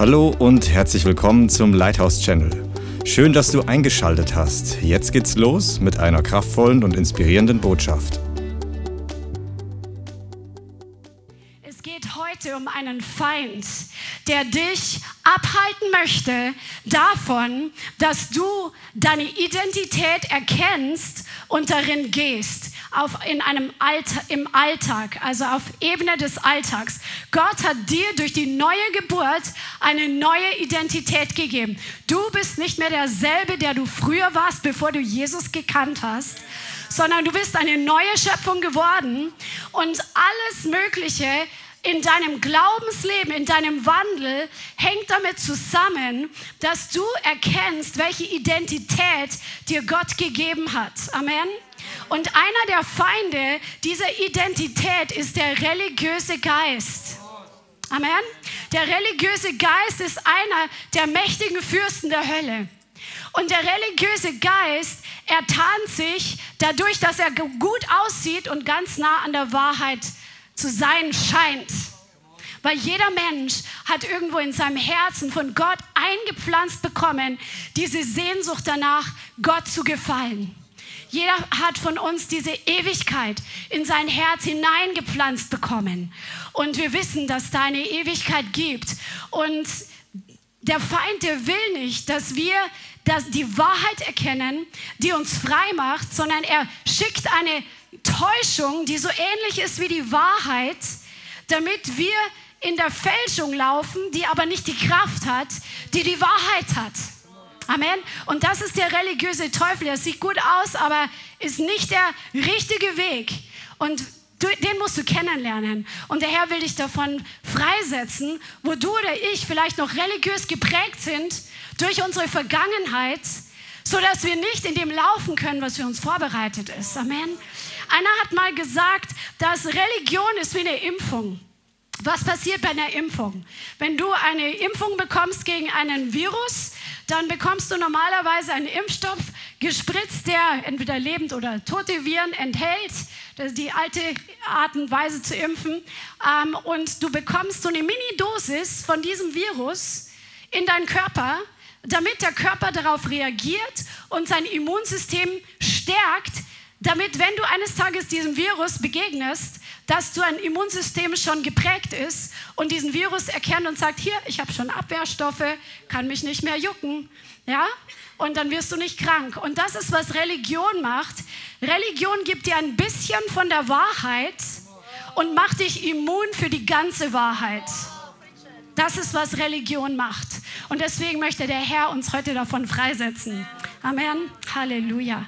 Hallo und herzlich willkommen zum Lighthouse Channel. Schön, dass du eingeschaltet hast. Jetzt geht's los mit einer kraftvollen und inspirierenden Botschaft. Es geht heute um einen Feind, der dich abhalten möchte davon, dass du deine Identität erkennst und darin gehst auf, in einem Alter, im Alltag, also auf Ebene des Alltags. Gott hat dir durch die neue Geburt eine neue Identität gegeben. Du bist nicht mehr derselbe, der du früher warst, bevor du Jesus gekannt hast, sondern du bist eine neue Schöpfung geworden und alles Mögliche in deinem Glaubensleben, in deinem Wandel hängt damit zusammen, dass du erkennst, welche Identität dir Gott gegeben hat. Amen. Und einer der Feinde dieser Identität ist der religiöse Geist. Amen. Der religiöse Geist ist einer der mächtigen Fürsten der Hölle. Und der religiöse Geist, er tarnt sich dadurch, dass er gut aussieht und ganz nah an der Wahrheit zu sein scheint. Weil jeder Mensch hat irgendwo in seinem Herzen von Gott eingepflanzt bekommen, diese Sehnsucht danach, Gott zu gefallen. Jeder hat von uns diese Ewigkeit in sein Herz hineingepflanzt bekommen. Und wir wissen, dass da eine Ewigkeit gibt. Und der Feind, der will nicht, dass wir dass die Wahrheit erkennen, die uns frei macht, sondern er schickt eine Täuschung, die so ähnlich ist wie die Wahrheit, damit wir in der Fälschung laufen, die aber nicht die Kraft hat, die die Wahrheit hat. Amen. Und das ist der religiöse Teufel. Der sieht gut aus, aber ist nicht der richtige Weg. Und den musst du kennenlernen. Und der Herr will dich davon freisetzen, wo du oder ich vielleicht noch religiös geprägt sind durch unsere Vergangenheit, sodass wir nicht in dem laufen können, was für uns vorbereitet ist. Amen. Einer hat mal gesagt, dass Religion ist wie eine Impfung. Was passiert bei einer Impfung? Wenn du eine Impfung bekommst gegen einen Virus, dann bekommst du normalerweise einen Impfstoff gespritzt, der entweder lebend oder tote Viren enthält. Das ist die alte Art und Weise zu impfen. Ähm, und du bekommst so eine Mini-Dosis von diesem Virus in deinen Körper, damit der Körper darauf reagiert und sein Immunsystem stärkt, damit, wenn du eines Tages diesem Virus begegnest, dass du ein Immunsystem schon geprägt ist und diesen Virus erkennt und sagt, hier, ich habe schon Abwehrstoffe, kann mich nicht mehr jucken, ja? Und dann wirst du nicht krank. Und das ist, was Religion macht. Religion gibt dir ein bisschen von der Wahrheit und macht dich immun für die ganze Wahrheit. Das ist, was Religion macht. Und deswegen möchte der Herr uns heute davon freisetzen. Amen. Halleluja.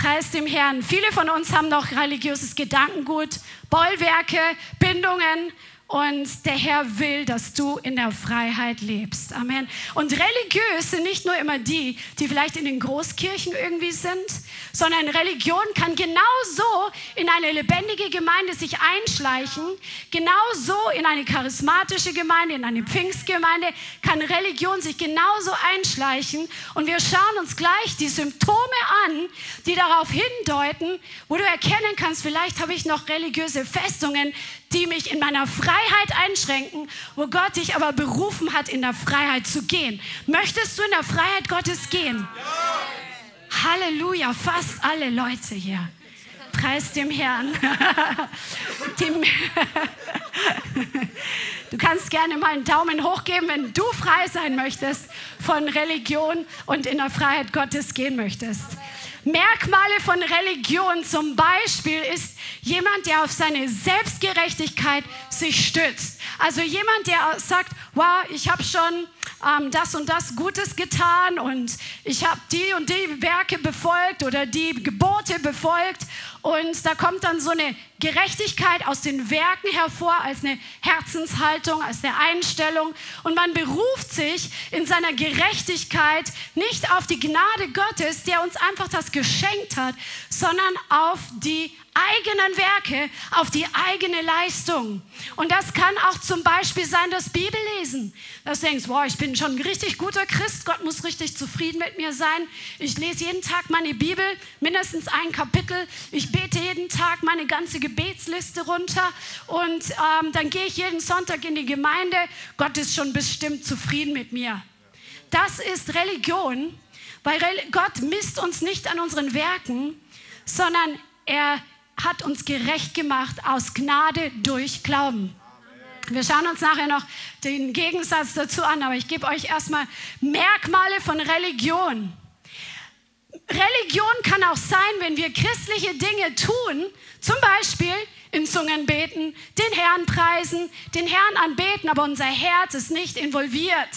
Preis dem Herrn. Viele von uns haben noch religiöses Gedankengut, Bollwerke, Bindungen und der Herr will, dass du in der Freiheit lebst. Amen. Und religiös sind nicht nur immer die, die vielleicht in den Großkirchen irgendwie sind, sondern Religion kann genauso in eine lebendige Gemeinde sich einschleichen, genauso in eine charismatische Gemeinde, in eine Pfingstgemeinde kann Religion sich genauso einschleichen. Und wir schauen uns gleich die Symptome an, die darauf hindeuten, wo du erkennen kannst, vielleicht habe ich noch religiöse Festungen, die mich in meiner Freiheit einschränken, wo Gott dich aber berufen hat, in der Freiheit zu gehen. Möchtest du in der Freiheit Gottes gehen? Halleluja, fast alle Leute hier. Preis dem Herrn. du kannst gerne mal einen Daumen hoch geben, wenn du frei sein möchtest von Religion und in der Freiheit Gottes gehen möchtest. Merkmale von Religion zum Beispiel ist jemand, der auf seine Selbstgerechtigkeit sich stützt. Also jemand, der sagt, wow, ich habe schon ähm, das und das Gutes getan und ich habe die und die Werke befolgt oder die Gebote befolgt und da kommt dann so eine Gerechtigkeit aus den Werken hervor, als eine Herzenshaltung, als eine Einstellung. Und man beruft sich in seiner Gerechtigkeit nicht auf die Gnade Gottes, der uns einfach das geschenkt hat, sondern auf die eigenen Werke, auf die eigene Leistung. Und das kann auch zum Beispiel sein, das Bibellesen. Dass du denkst, boah, ich bin schon ein richtig guter Christ, Gott muss richtig zufrieden mit mir sein. Ich lese jeden Tag meine Bibel, mindestens ein Kapitel. Ich ich bete jeden Tag meine ganze Gebetsliste runter und ähm, dann gehe ich jeden Sonntag in die Gemeinde. Gott ist schon bestimmt zufrieden mit mir. Das ist Religion, weil Gott misst uns nicht an unseren Werken, sondern er hat uns gerecht gemacht aus Gnade durch Glauben. Wir schauen uns nachher noch den Gegensatz dazu an, aber ich gebe euch erstmal Merkmale von Religion. Religion kann auch sein, wenn wir christliche Dinge tun, zum Beispiel in Zungen beten, den Herrn preisen, den Herrn anbeten, aber unser Herz ist nicht involviert.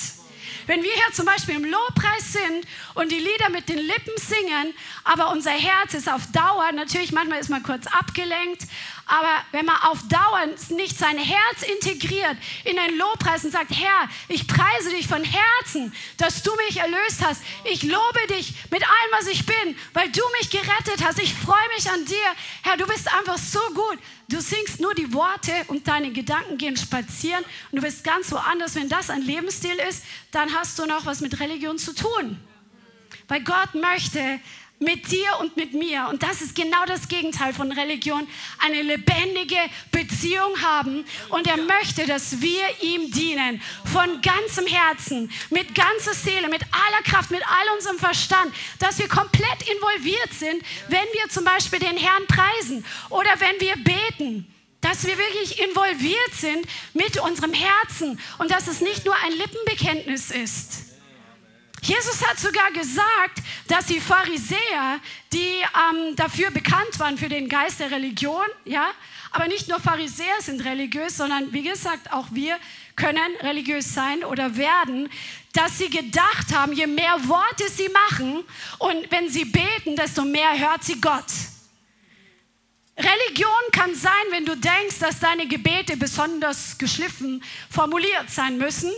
Wenn wir hier zum Beispiel im Lobpreis sind und die Lieder mit den Lippen singen, aber unser Herz ist auf Dauer, natürlich manchmal ist man kurz abgelenkt, aber wenn man auf Dauer nicht sein Herz integriert in den Lobpreis und sagt, Herr, ich preise dich von Herzen, dass du mich erlöst hast. Ich lobe dich mit allem, was ich bin, weil du mich gerettet hast. Ich freue mich an dir. Herr, du bist einfach so gut. Du singst nur die Worte und deine Gedanken gehen spazieren und du bist ganz woanders. Wenn das ein Lebensstil ist, dann hast du noch was mit Religion zu tun. Weil Gott möchte, mit dir und mit mir. Und das ist genau das Gegenteil von Religion. Eine lebendige Beziehung haben. Und er möchte, dass wir ihm dienen. Von ganzem Herzen, mit ganzer Seele, mit aller Kraft, mit all unserem Verstand. Dass wir komplett involviert sind, wenn wir zum Beispiel den Herrn preisen oder wenn wir beten dass wir wirklich involviert sind mit unserem Herzen und dass es nicht nur ein Lippenbekenntnis ist. Jesus hat sogar gesagt, dass die Pharisäer, die ähm, dafür bekannt waren für den Geist der Religion, ja, aber nicht nur Pharisäer sind religiös, sondern wie gesagt, auch wir können religiös sein oder werden, dass sie gedacht haben, je mehr Worte sie machen und wenn sie beten, desto mehr hört sie Gott. Religion kann sein, wenn du denkst, dass deine Gebete besonders geschliffen formuliert sein müssen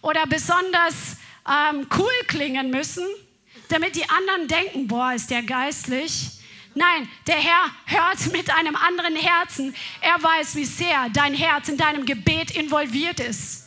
oder besonders ähm, cool klingen müssen, damit die anderen denken, boah, ist der geistlich. Nein, der Herr hört mit einem anderen Herzen. Er weiß, wie sehr dein Herz in deinem Gebet involviert ist.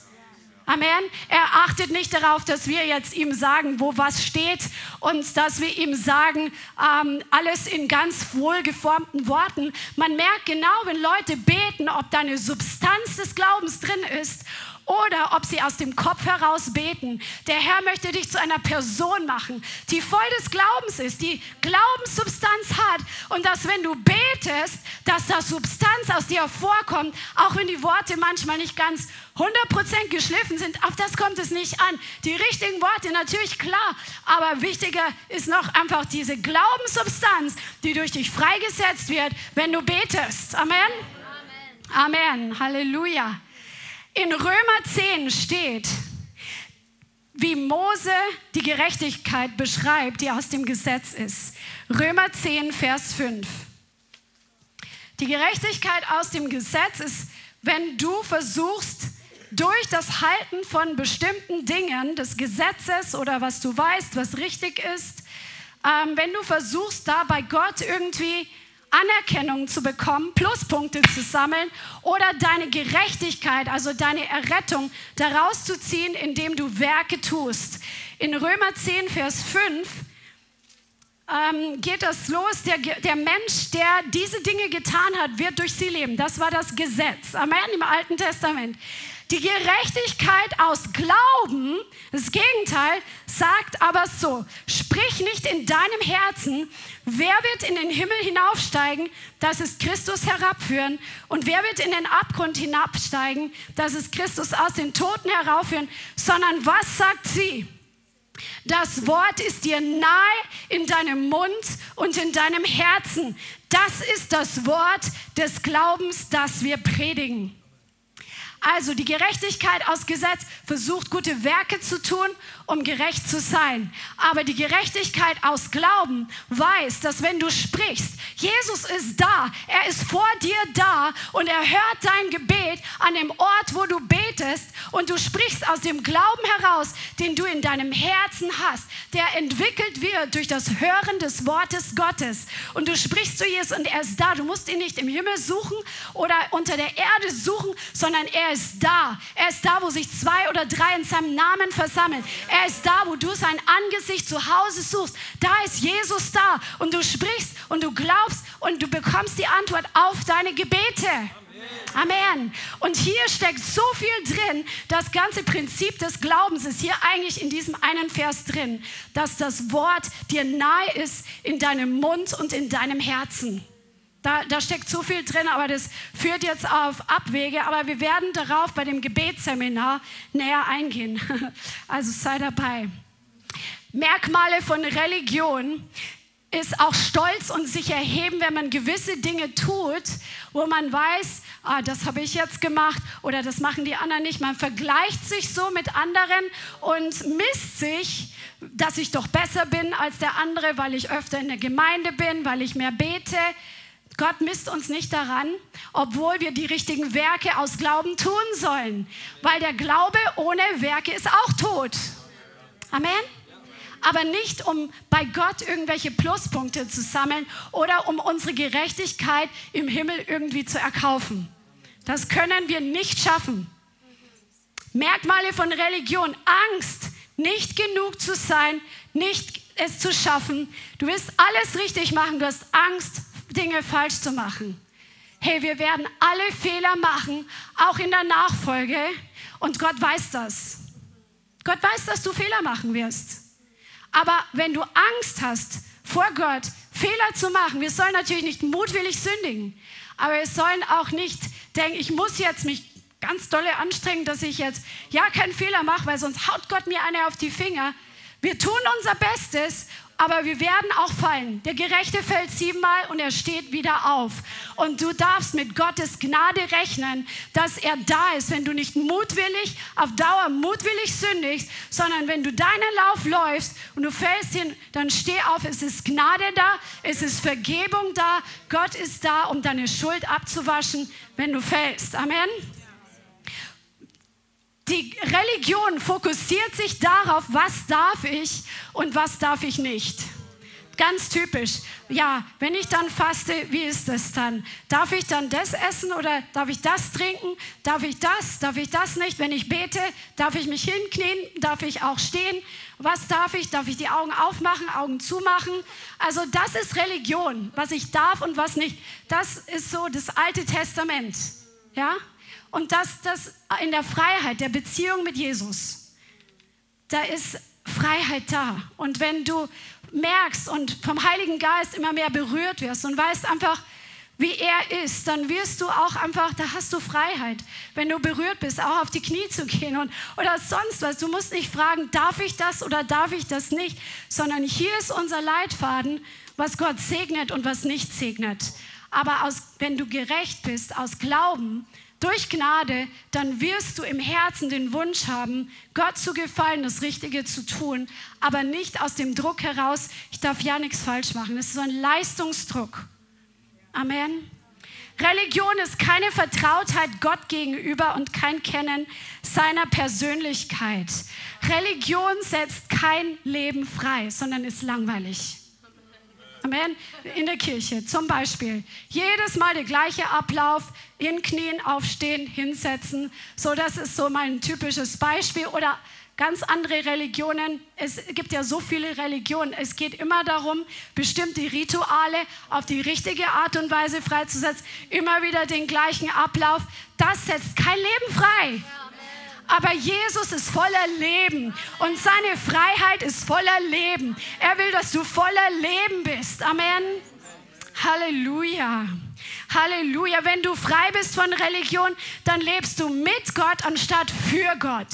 Amen. Er achtet nicht darauf, dass wir jetzt ihm sagen, wo was steht und dass wir ihm sagen, ähm, alles in ganz wohlgeformten Worten. Man merkt genau, wenn Leute beten, ob da eine Substanz des Glaubens drin ist oder ob sie aus dem Kopf heraus beten. Der Herr möchte dich zu einer Person machen, die voll des Glaubens ist, die Glaubenssubstanz hat und dass wenn du betest, dass da Substanz aus dir hervorkommt, auch wenn die Worte manchmal nicht ganz 100% geschliffen sind, auf das kommt es nicht an. Die richtigen Worte natürlich klar, aber wichtiger ist noch einfach diese Glaubenssubstanz, die durch dich freigesetzt wird, wenn du betest. Amen. Amen. Amen. Halleluja. In Römer 10 steht, wie Mose die Gerechtigkeit beschreibt, die aus dem Gesetz ist. Römer 10, Vers 5. Die Gerechtigkeit aus dem Gesetz ist, wenn du versuchst, durch das Halten von bestimmten Dingen des Gesetzes oder was du weißt, was richtig ist, ähm, wenn du versuchst, da bei Gott irgendwie Anerkennung zu bekommen, Pluspunkte zu sammeln oder deine Gerechtigkeit, also deine Errettung daraus zu ziehen, indem du Werke tust. In Römer 10, Vers 5 ähm, geht das los. Der, der Mensch, der diese Dinge getan hat, wird durch sie leben. Das war das Gesetz. Amen im Alten Testament. Die Gerechtigkeit aus Glauben, das Gegenteil, sagt aber so, sprich nicht in deinem Herzen, wer wird in den Himmel hinaufsteigen, das ist Christus herabführen, und wer wird in den Abgrund hinabsteigen, das ist Christus aus den Toten heraufführen, sondern was sagt sie? Das Wort ist dir nahe in deinem Mund und in deinem Herzen. Das ist das Wort des Glaubens, das wir predigen. Also die Gerechtigkeit aus Gesetz versucht gute Werke zu tun, um gerecht zu sein. Aber die Gerechtigkeit aus Glauben weiß, dass wenn du sprichst, Jesus ist da, er ist vor dir da und er hört dein Gebet an dem Ort, wo du betest und du sprichst aus dem Glauben heraus, den du in deinem Herzen hast, der entwickelt wird durch das Hören des Wortes Gottes. Und du sprichst zu Jesus und er ist da. Du musst ihn nicht im Himmel suchen oder unter der Erde suchen, sondern er ist da. Er ist da, wo sich zwei oder drei in seinem Namen versammeln. Er ist da, wo du sein Angesicht zu Hause suchst. Da ist Jesus da und du sprichst und du glaubst und du bekommst die Antwort auf deine Gebete. Amen. Und hier steckt so viel drin. Das ganze Prinzip des Glaubens ist hier eigentlich in diesem einen Vers drin, dass das Wort dir nahe ist in deinem Mund und in deinem Herzen. Da, da steckt so viel drin, aber das führt jetzt auf Abwege. Aber wir werden darauf bei dem Gebetsseminar näher eingehen. Also sei dabei. Merkmale von Religion ist auch stolz und sich erheben, wenn man gewisse Dinge tut, wo man weiß, ah, das habe ich jetzt gemacht oder das machen die anderen nicht. Man vergleicht sich so mit anderen und misst sich, dass ich doch besser bin als der andere, weil ich öfter in der Gemeinde bin, weil ich mehr bete. Gott misst uns nicht daran, obwohl wir die richtigen Werke aus Glauben tun sollen, weil der Glaube ohne Werke ist auch tot. Amen aber nicht um bei Gott irgendwelche Pluspunkte zu sammeln oder um unsere Gerechtigkeit im Himmel irgendwie zu erkaufen. Das können wir nicht schaffen. Merkmale von Religion, Angst, nicht genug zu sein, nicht es zu schaffen. Du willst alles richtig machen, du hast Angst, Dinge falsch zu machen. Hey, wir werden alle Fehler machen, auch in der Nachfolge. Und Gott weiß das. Gott weiß, dass du Fehler machen wirst. Aber wenn du Angst hast vor Gott, Fehler zu machen, wir sollen natürlich nicht mutwillig sündigen, aber wir sollen auch nicht denken, ich muss jetzt mich ganz dolle anstrengen, dass ich jetzt ja keinen Fehler mache, weil sonst haut Gott mir eine auf die Finger. Wir tun unser Bestes aber wir werden auch fallen. Der Gerechte fällt siebenmal und er steht wieder auf. Und du darfst mit Gottes Gnade rechnen, dass er da ist, wenn du nicht mutwillig, auf Dauer mutwillig sündigst, sondern wenn du deinen Lauf läufst und du fällst hin, dann steh auf. Es ist Gnade da, es ist Vergebung da. Gott ist da, um deine Schuld abzuwaschen, wenn du fällst. Amen. Die Religion fokussiert sich darauf, was darf ich und was darf ich nicht. Ganz typisch. Ja, wenn ich dann faste, wie ist das dann? Darf ich dann das essen oder darf ich das trinken? Darf ich das? Darf ich das nicht? Wenn ich bete, darf ich mich hinknien? Darf ich auch stehen? Was darf ich? Darf ich die Augen aufmachen, Augen zumachen? Also das ist Religion, was ich darf und was nicht. Das ist so das Alte Testament. Ja? Und dass das in der Freiheit der Beziehung mit Jesus, da ist Freiheit da. Und wenn du merkst und vom Heiligen Geist immer mehr berührt wirst und weißt einfach, wie er ist, dann wirst du auch einfach, da hast du Freiheit, wenn du berührt bist, auch auf die Knie zu gehen und, oder sonst was. Du musst nicht fragen, darf ich das oder darf ich das nicht, sondern hier ist unser Leitfaden, was Gott segnet und was nicht segnet. Aber aus, wenn du gerecht bist, aus Glauben, durch Gnade, dann wirst du im Herzen den Wunsch haben, Gott zu gefallen, das Richtige zu tun, aber nicht aus dem Druck heraus, ich darf ja nichts falsch machen. Das ist so ein Leistungsdruck. Amen. Religion ist keine Vertrautheit Gott gegenüber und kein Kennen seiner Persönlichkeit. Religion setzt kein Leben frei, sondern ist langweilig. Amen. In der Kirche zum Beispiel. Jedes Mal der gleiche Ablauf, in Knien aufstehen, hinsetzen. So, das ist so mein typisches Beispiel. Oder ganz andere Religionen. Es gibt ja so viele Religionen. Es geht immer darum, bestimmte Rituale auf die richtige Art und Weise freizusetzen. Immer wieder den gleichen Ablauf. Das setzt kein Leben frei. Aber Jesus ist voller Leben und seine Freiheit ist voller Leben. Er will, dass du voller Leben bist. Amen. Halleluja. Halleluja. Wenn du frei bist von Religion, dann lebst du mit Gott anstatt für Gott.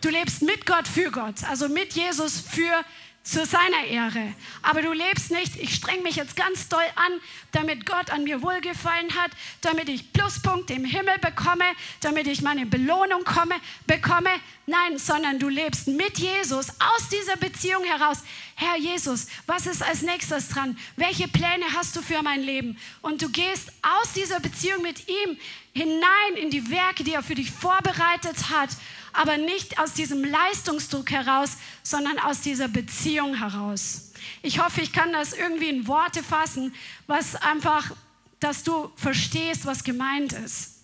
Du lebst mit Gott für Gott, also mit Jesus für Gott zu seiner Ehre. Aber du lebst nicht, ich streng mich jetzt ganz doll an, damit Gott an mir wohlgefallen hat, damit ich Pluspunkte im Himmel bekomme, damit ich meine Belohnung komme, bekomme. Nein, sondern du lebst mit Jesus aus dieser Beziehung heraus. Herr Jesus, was ist als nächstes dran? Welche Pläne hast du für mein Leben? Und du gehst aus dieser Beziehung mit ihm hinein in die Werke, die er für dich vorbereitet hat aber nicht aus diesem Leistungsdruck heraus, sondern aus dieser Beziehung heraus. Ich hoffe, ich kann das irgendwie in Worte fassen, was einfach, dass du verstehst, was gemeint ist.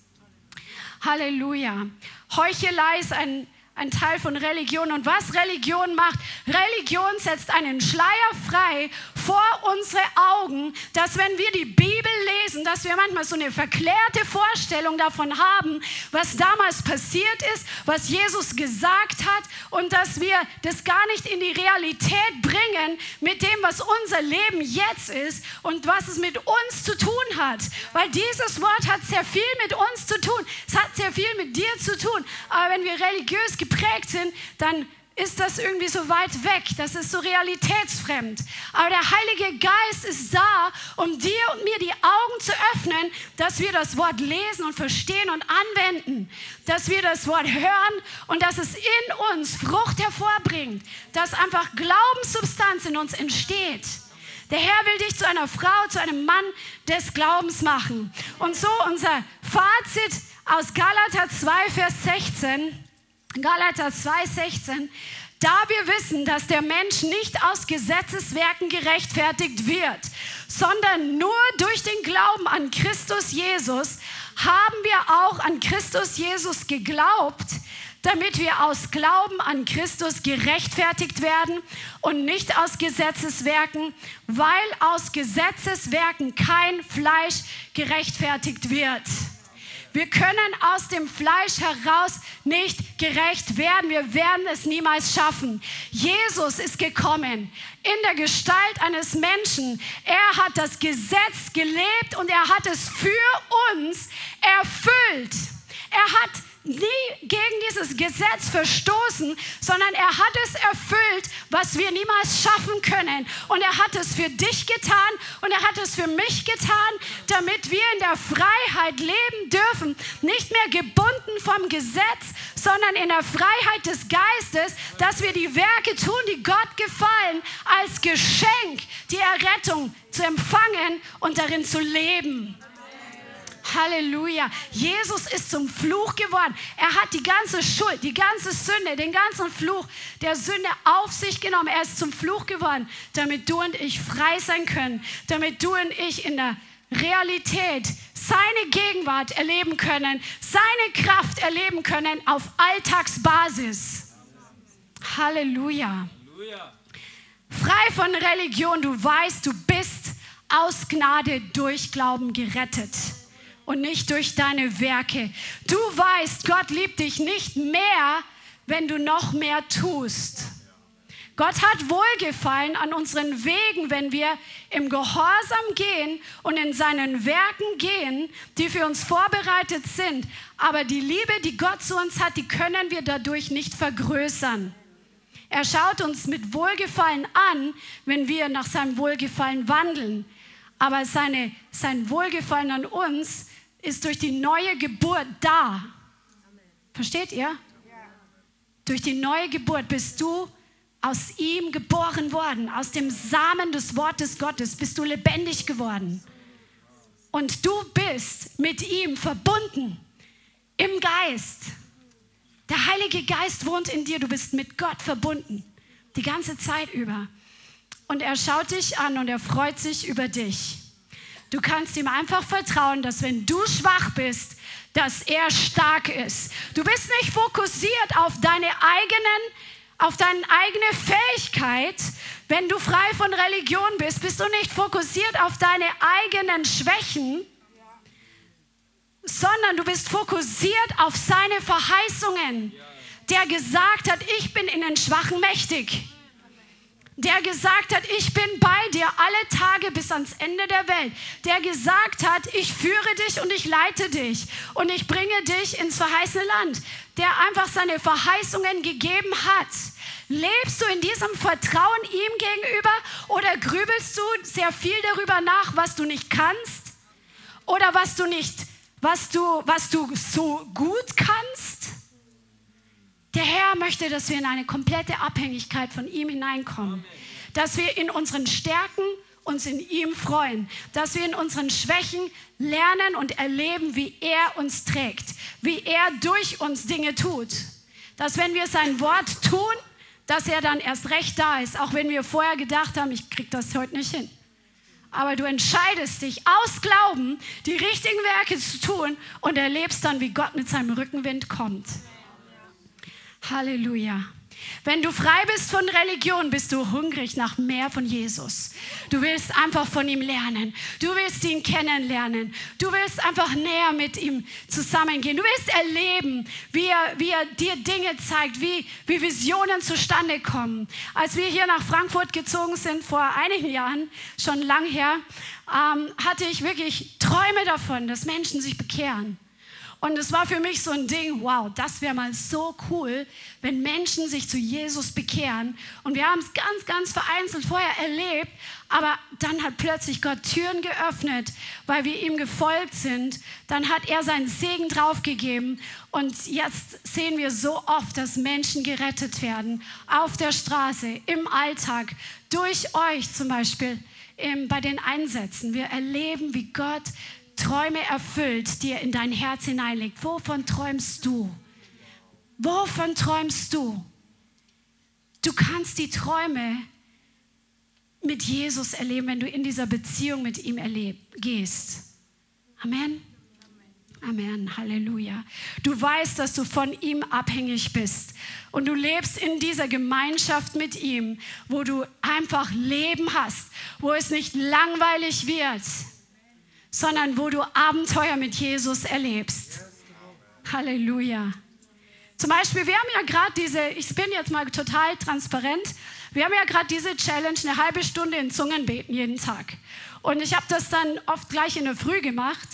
Halleluja. Heuchelei ist ein ein Teil von Religion. Und was Religion macht, Religion setzt einen Schleier frei vor unsere Augen, dass wenn wir die Bibel lesen, dass wir manchmal so eine verklärte Vorstellung davon haben, was damals passiert ist, was Jesus gesagt hat und dass wir das gar nicht in die Realität bringen mit dem, was unser Leben jetzt ist und was es mit uns zu tun hat. Weil dieses Wort hat sehr viel mit uns zu tun. Es hat sehr viel mit dir zu tun. Aber wenn wir religiös geprägt sind, dann ist das irgendwie so weit weg, das ist so realitätsfremd. Aber der Heilige Geist ist da, um dir und mir die Augen zu öffnen, dass wir das Wort lesen und verstehen und anwenden, dass wir das Wort hören und dass es in uns Frucht hervorbringt, dass einfach Glaubenssubstanz in uns entsteht. Der Herr will dich zu einer Frau, zu einem Mann des Glaubens machen. Und so unser Fazit aus Galater 2, Vers 16. Galater 2,16, da wir wissen, dass der Mensch nicht aus Gesetzeswerken gerechtfertigt wird, sondern nur durch den Glauben an Christus Jesus, haben wir auch an Christus Jesus geglaubt, damit wir aus Glauben an Christus gerechtfertigt werden und nicht aus Gesetzeswerken, weil aus Gesetzeswerken kein Fleisch gerechtfertigt wird. Wir können aus dem Fleisch heraus nicht gerecht werden. Wir werden es niemals schaffen. Jesus ist gekommen in der Gestalt eines Menschen. Er hat das Gesetz gelebt und er hat es für uns erfüllt. Er hat nie gegen dieses Gesetz verstoßen, sondern er hat es erfüllt, was wir niemals schaffen können. Und er hat es für dich getan und er hat es für mich getan, damit wir in der Freiheit leben dürfen, nicht mehr gebunden vom Gesetz, sondern in der Freiheit des Geistes, dass wir die Werke tun, die Gott gefallen, als Geschenk die Errettung zu empfangen und darin zu leben. Halleluja. Jesus ist zum Fluch geworden. Er hat die ganze Schuld, die ganze Sünde, den ganzen Fluch der Sünde auf sich genommen. Er ist zum Fluch geworden, damit du und ich frei sein können, damit du und ich in der Realität seine Gegenwart erleben können, seine Kraft erleben können auf Alltagsbasis. Halleluja. Frei von Religion, du weißt, du bist aus Gnade durch Glauben gerettet und nicht durch deine Werke. Du weißt, Gott liebt dich nicht mehr, wenn du noch mehr tust. Gott hat Wohlgefallen an unseren Wegen, wenn wir im Gehorsam gehen und in seinen Werken gehen, die für uns vorbereitet sind. Aber die Liebe, die Gott zu uns hat, die können wir dadurch nicht vergrößern. Er schaut uns mit Wohlgefallen an, wenn wir nach seinem Wohlgefallen wandeln. Aber seine, sein Wohlgefallen an uns ist durch die neue Geburt da. Versteht ihr? Durch die neue Geburt bist du aus ihm geboren worden, aus dem Samen des Wortes Gottes bist du lebendig geworden. Und du bist mit ihm verbunden im Geist. Der Heilige Geist wohnt in dir, du bist mit Gott verbunden, die ganze Zeit über. Und er schaut dich an und er freut sich über dich. Du kannst ihm einfach vertrauen, dass wenn du schwach bist, dass er stark ist. Du bist nicht fokussiert auf deine eigenen, auf deine eigene Fähigkeit. Wenn du frei von Religion bist, bist du nicht fokussiert auf deine eigenen Schwächen, sondern du bist fokussiert auf seine Verheißungen. Der gesagt hat, ich bin in den Schwachen mächtig der gesagt hat, ich bin bei dir alle Tage bis ans Ende der Welt, der gesagt hat, ich führe dich und ich leite dich und ich bringe dich ins verheißene Land, der einfach seine Verheißungen gegeben hat. Lebst du in diesem Vertrauen ihm gegenüber oder grübelst du sehr viel darüber nach, was du nicht kannst oder was du nicht, was du, was du so gut kannst? Der Herr möchte, dass wir in eine komplette Abhängigkeit von ihm hineinkommen. Dass wir in unseren Stärken uns in ihm freuen. Dass wir in unseren Schwächen lernen und erleben, wie er uns trägt. Wie er durch uns Dinge tut. Dass wenn wir sein Wort tun, dass er dann erst recht da ist. Auch wenn wir vorher gedacht haben, ich kriege das heute nicht hin. Aber du entscheidest dich aus Glauben, die richtigen Werke zu tun und erlebst dann, wie Gott mit seinem Rückenwind kommt. Halleluja. Wenn du frei bist von Religion, bist du hungrig nach mehr von Jesus. Du willst einfach von ihm lernen. Du willst ihn kennenlernen. Du willst einfach näher mit ihm zusammengehen. Du willst erleben, wie er, wie er dir Dinge zeigt, wie, wie Visionen zustande kommen. Als wir hier nach Frankfurt gezogen sind, vor einigen Jahren, schon lang her, ähm, hatte ich wirklich Träume davon, dass Menschen sich bekehren. Und es war für mich so ein Ding, wow, das wäre mal so cool, wenn Menschen sich zu Jesus bekehren. Und wir haben es ganz, ganz vereinzelt vorher erlebt, aber dann hat plötzlich Gott Türen geöffnet, weil wir ihm gefolgt sind. Dann hat er seinen Segen draufgegeben. Und jetzt sehen wir so oft, dass Menschen gerettet werden. Auf der Straße, im Alltag, durch euch zum Beispiel bei den Einsätzen. Wir erleben, wie Gott Träume erfüllt, die er in dein Herz hineinlegt. Wovon träumst du? Wovon träumst du? Du kannst die Träume mit Jesus erleben, wenn du in dieser Beziehung mit ihm erleb, gehst. Amen. Amen, Halleluja. Du weißt, dass du von ihm abhängig bist und du lebst in dieser Gemeinschaft mit ihm, wo du einfach Leben hast, wo es nicht langweilig wird sondern wo du Abenteuer mit Jesus erlebst. Halleluja. Zum Beispiel, wir haben ja gerade diese, ich bin jetzt mal total transparent, wir haben ja gerade diese Challenge, eine halbe Stunde in Zungen beten jeden Tag. Und ich habe das dann oft gleich in der Früh gemacht.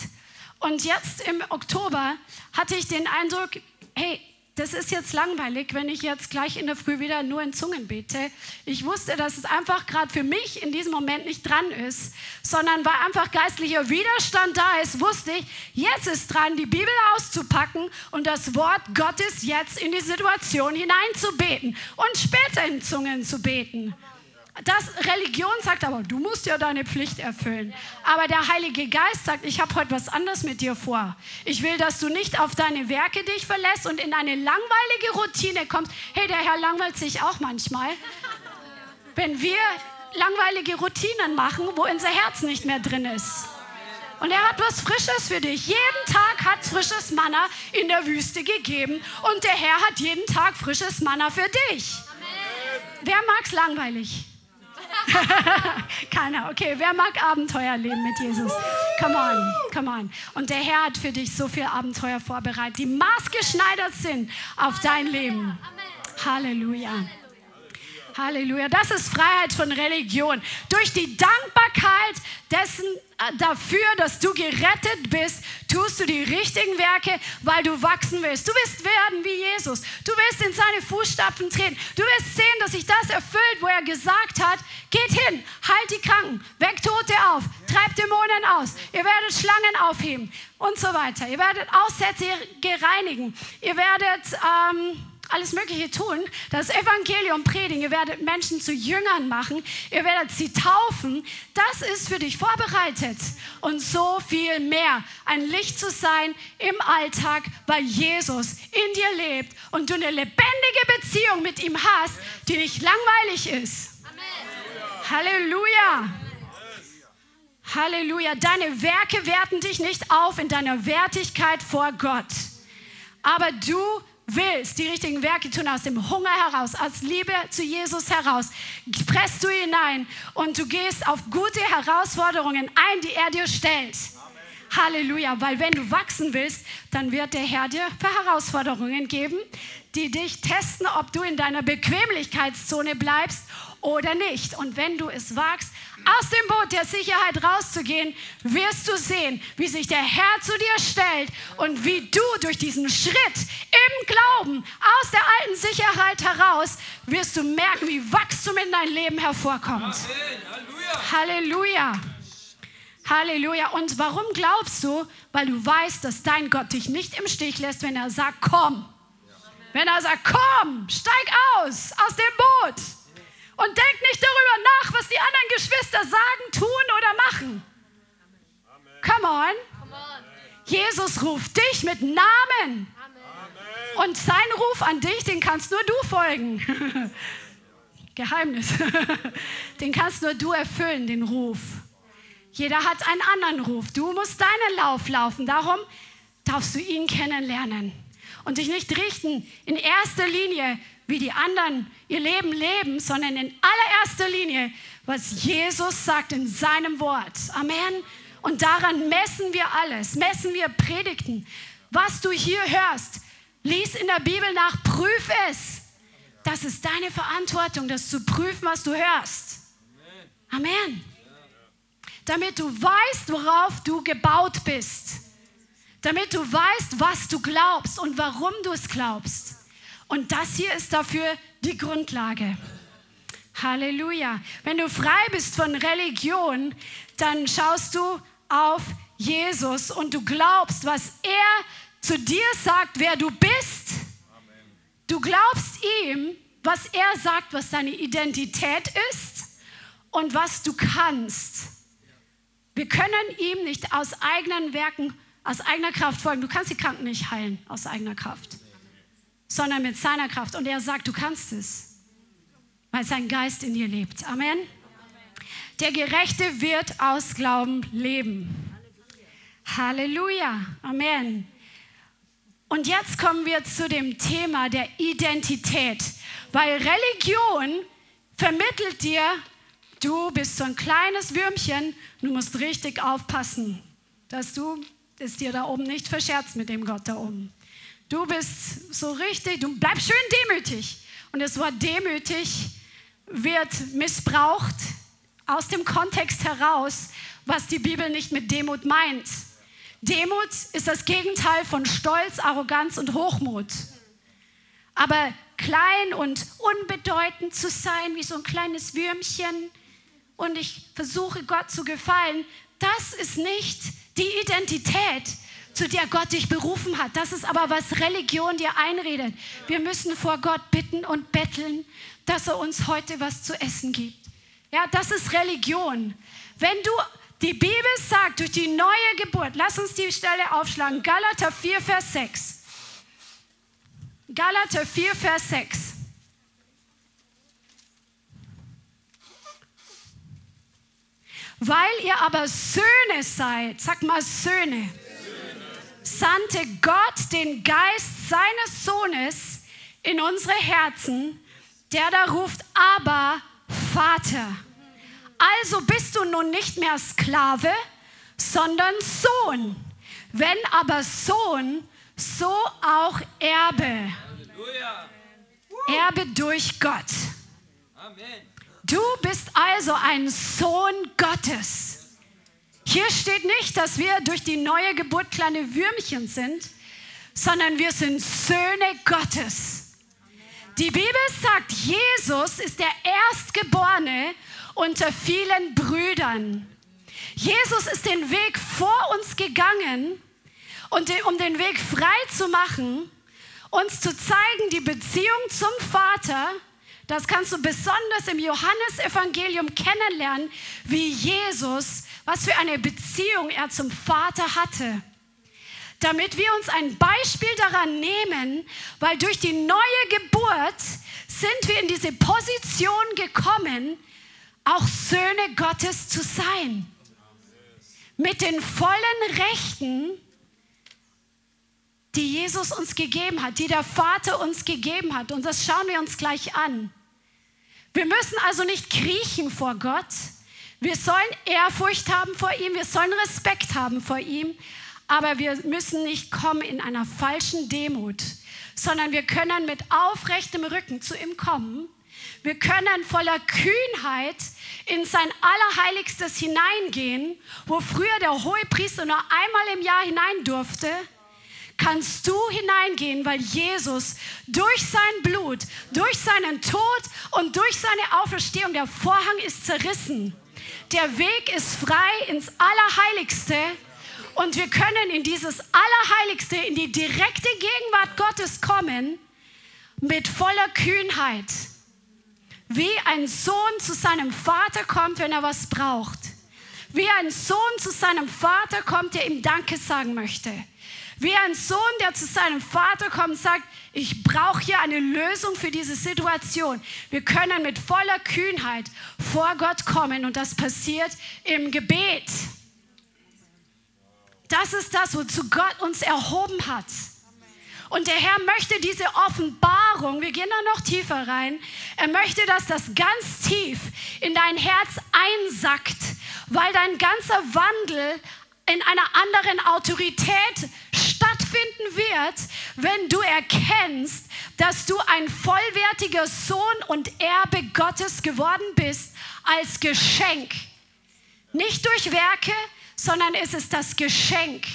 Und jetzt im Oktober hatte ich den Eindruck, hey, das ist jetzt langweilig, wenn ich jetzt gleich in der Früh wieder nur in Zungen bete. Ich wusste, dass es einfach gerade für mich in diesem Moment nicht dran ist, sondern weil einfach geistlicher Widerstand da ist, wusste ich, jetzt ist dran, die Bibel auszupacken und das Wort Gottes jetzt in die Situation hineinzubeten und später in Zungen zu beten. Das Religion sagt aber, du musst ja deine Pflicht erfüllen. Aber der Heilige Geist sagt, ich habe heute was anderes mit dir vor. Ich will, dass du nicht auf deine Werke dich verlässt und in eine langweilige Routine kommst. Hey, der Herr langweilt sich auch manchmal. Wenn wir langweilige Routinen machen, wo unser Herz nicht mehr drin ist. Und er hat was Frisches für dich. Jeden Tag hat frisches Manna in der Wüste gegeben und der Herr hat jeden Tag frisches Manna für dich. Amen. Wer mag's langweilig? Keiner. Okay, wer mag Abenteuer leben mit Jesus? Come on, come on. Und der Herr hat für dich so viel Abenteuer vorbereitet, die maßgeschneidert sind auf dein Leben. Halleluja. Halleluja. Das ist Freiheit von Religion. Durch die Dankbarkeit dessen äh, dafür, dass du gerettet bist, tust du die richtigen Werke, weil du wachsen willst. Du willst werden wie Jesus. Du willst in seine Fußstapfen treten. Du willst sehen, dass sich das erfüllt, wo er gesagt hat, geht hin, heilt die Kranken, weckt Tote auf, treibt Dämonen aus, ihr werdet Schlangen aufheben und so weiter. Ihr werdet Aussätze reinigen. Ihr werdet... Ähm, alles Mögliche tun, das Evangelium predigen, ihr werdet Menschen zu Jüngern machen, ihr werdet sie taufen, das ist für dich vorbereitet. Und so viel mehr. Ein Licht zu sein im Alltag, weil Jesus in dir lebt und du eine lebendige Beziehung mit ihm hast, die nicht langweilig ist. Amen. Halleluja. Halleluja. Deine Werke werten dich nicht auf in deiner Wertigkeit vor Gott. Aber du willst die richtigen Werke tun aus dem Hunger heraus, aus Liebe zu Jesus heraus, presst du hinein und du gehst auf gute Herausforderungen ein, die er dir stellt. Amen. Halleluja, weil wenn du wachsen willst, dann wird der Herr dir Herausforderungen geben, die dich testen, ob du in deiner Bequemlichkeitszone bleibst oder nicht. Und wenn du es wagst, aus dem Boot der Sicherheit rauszugehen, wirst du sehen, wie sich der Herr zu dir stellt und wie du durch diesen Schritt im Glauben aus der alten Sicherheit heraus wirst du merken, wie Wachstum in dein Leben hervorkommt. Halleluja. Halleluja. Und warum glaubst du? Weil du weißt, dass dein Gott dich nicht im Stich lässt, wenn er sagt, komm. Wenn er sagt, komm, steig aus, aus dem Boot. Und denk nicht darüber nach, was die anderen Geschwister sagen, tun oder machen. Come on. Jesus ruft dich mit Namen. Und sein Ruf an dich, den kannst nur du folgen. Geheimnis. Den kannst nur du erfüllen, den Ruf. Jeder hat einen anderen Ruf. Du musst deinen Lauf laufen. Darum darfst du ihn kennenlernen und dich nicht richten in erster Linie, wie die anderen ihr Leben leben, sondern in allererster Linie, was Jesus sagt in seinem Wort. Amen. Und daran messen wir alles, messen wir Predigten. Was du hier hörst, lies in der Bibel nach, prüf es. Das ist deine Verantwortung, das zu prüfen, was du hörst. Amen. Damit du weißt, worauf du gebaut bist. Damit du weißt, was du glaubst und warum du es glaubst. Und das hier ist dafür die Grundlage. Halleluja. Wenn du frei bist von Religion, dann schaust du auf Jesus und du glaubst, was er zu dir sagt, wer du bist. Du glaubst ihm, was er sagt, was deine Identität ist und was du kannst. Wir können ihm nicht aus eigenen Werken, aus eigener Kraft folgen. Du kannst die Kranken nicht heilen aus eigener Kraft, sondern mit seiner Kraft. Und er sagt, du kannst es, weil sein Geist in dir lebt. Amen. Der Gerechte wird aus Glauben leben. Halleluja. Amen. Und jetzt kommen wir zu dem Thema der Identität, weil Religion vermittelt dir, du bist so ein kleines Würmchen, du musst richtig aufpassen, dass du es dir da oben nicht verscherzt mit dem Gott da oben. Du bist so richtig, du bleibst schön demütig. Und das Wort demütig wird missbraucht aus dem Kontext heraus, was die Bibel nicht mit Demut meint. Demut ist das Gegenteil von Stolz, Arroganz und Hochmut. Aber klein und unbedeutend zu sein, wie so ein kleines Würmchen, und ich versuche Gott zu gefallen, das ist nicht die Identität, zu der Gott dich berufen hat. Das ist aber, was Religion dir einredet. Wir müssen vor Gott bitten und betteln, dass er uns heute was zu essen gibt. Ja, das ist Religion. Wenn du die Bibel sagt, durch die neue Geburt, lass uns die Stelle aufschlagen, Galater 4, Vers 6. Galater 4, Vers 6. Weil ihr aber Söhne seid, sag mal Söhne, sandte Gott den Geist seines Sohnes in unsere Herzen, der da ruft, aber Vater. Also bist du nun nicht mehr Sklave, sondern Sohn. Wenn aber Sohn, so auch Erbe. Erbe durch Gott. Du bist also ein Sohn Gottes. Hier steht nicht, dass wir durch die neue Geburt kleine Würmchen sind, sondern wir sind Söhne Gottes. Die Bibel sagt, Jesus ist der Erstgeborene unter vielen Brüdern. Jesus ist den Weg vor uns gegangen um den Weg frei zu machen, uns zu zeigen, die Beziehung zum Vater, das kannst du besonders im Johannesevangelium kennenlernen, wie Jesus, was für eine Beziehung er zum Vater hatte. Damit wir uns ein Beispiel daran nehmen, weil durch die neue Geburt sind wir in diese Position gekommen, auch Söhne Gottes zu sein. Mit den vollen Rechten, die Jesus uns gegeben hat, die der Vater uns gegeben hat. Und das schauen wir uns gleich an. Wir müssen also nicht kriechen vor Gott. Wir sollen Ehrfurcht haben vor ihm, wir sollen Respekt haben vor ihm, aber wir müssen nicht kommen in einer falschen Demut, sondern wir können mit aufrechtem Rücken zu ihm kommen wir können voller Kühnheit in sein Allerheiligstes hineingehen, wo früher der Hohepriester nur einmal im Jahr hinein durfte. Kannst du hineingehen, weil Jesus durch sein Blut, durch seinen Tod und durch seine Auferstehung, der Vorhang ist zerrissen. Der Weg ist frei ins Allerheiligste und wir können in dieses Allerheiligste, in die direkte Gegenwart Gottes kommen mit voller Kühnheit wie ein Sohn zu seinem Vater kommt, wenn er was braucht. Wie ein Sohn zu seinem Vater kommt, der ihm Danke sagen möchte. Wie ein Sohn, der zu seinem Vater kommt und sagt, ich brauche hier eine Lösung für diese Situation. Wir können mit voller Kühnheit vor Gott kommen und das passiert im Gebet. Das ist das, wozu Gott uns erhoben hat. Und der Herr möchte diese Offenbarung, wir gehen da noch tiefer rein, er möchte, dass das ganz tief in dein Herz einsackt, weil dein ganzer Wandel in einer anderen Autorität stattfinden wird, wenn du erkennst, dass du ein vollwertiger Sohn und Erbe Gottes geworden bist als Geschenk. Nicht durch Werke, sondern es ist das Geschenk.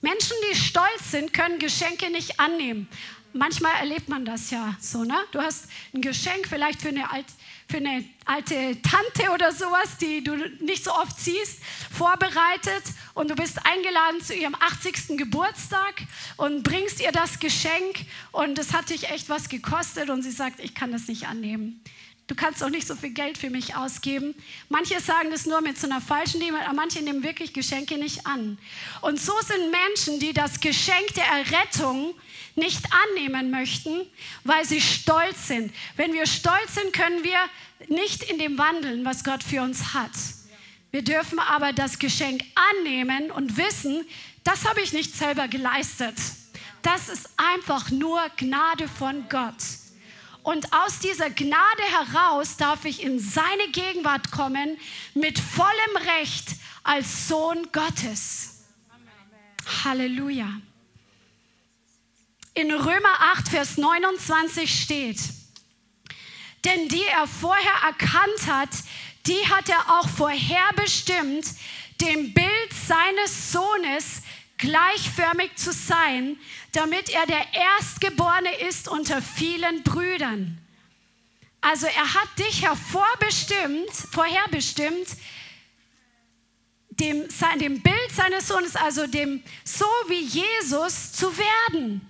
Menschen, die stolz sind, können Geschenke nicht annehmen. Manchmal erlebt man das ja so, ne? Du hast ein Geschenk vielleicht für eine, alt, für eine alte Tante oder sowas, die du nicht so oft siehst, vorbereitet und du bist eingeladen zu ihrem 80. Geburtstag und bringst ihr das Geschenk und es hat dich echt was gekostet und sie sagt, ich kann das nicht annehmen. Du kannst auch nicht so viel Geld für mich ausgeben. Manche sagen das nur mit so einer falschen Liebe, aber manche nehmen wirklich Geschenke nicht an. Und so sind Menschen, die das Geschenk der Errettung nicht annehmen möchten, weil sie stolz sind. Wenn wir stolz sind, können wir nicht in dem wandeln, was Gott für uns hat. Wir dürfen aber das Geschenk annehmen und wissen, das habe ich nicht selber geleistet. Das ist einfach nur Gnade von Gott. Und aus dieser Gnade heraus darf ich in seine Gegenwart kommen mit vollem Recht als Sohn Gottes. Amen. Halleluja. In Römer 8, Vers 29 steht, denn die er vorher erkannt hat, die hat er auch vorherbestimmt, dem Bild seines Sohnes gleichförmig zu sein, damit er der Erstgeborene ist unter vielen Brüdern. Also er hat dich hervorbestimmt, vorherbestimmt, dem, dem Bild seines Sohnes, also dem so wie Jesus zu werden,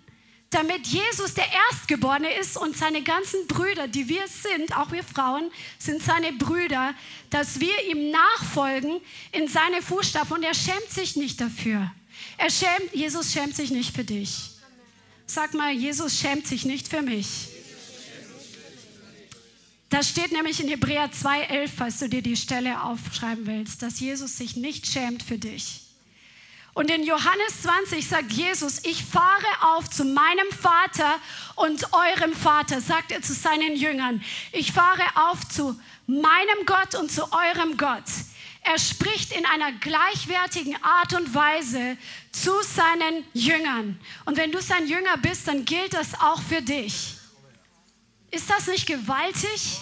damit Jesus der Erstgeborene ist und seine ganzen Brüder, die wir sind, auch wir Frauen, sind seine Brüder, dass wir ihm nachfolgen in seine Fußstapfen und er schämt sich nicht dafür. Schämt, Jesus schämt sich nicht für dich. Sag mal, Jesus schämt sich nicht für mich. Das steht nämlich in Hebräer 2,11, falls du dir die Stelle aufschreiben willst, dass Jesus sich nicht schämt für dich. Und in Johannes 20 sagt Jesus, ich fahre auf zu meinem Vater und eurem Vater, sagt er zu seinen Jüngern. Ich fahre auf zu meinem Gott und zu eurem Gott. Er spricht in einer gleichwertigen Art und Weise zu seinen Jüngern. Und wenn du sein Jünger bist, dann gilt das auch für dich. Ist das nicht gewaltig?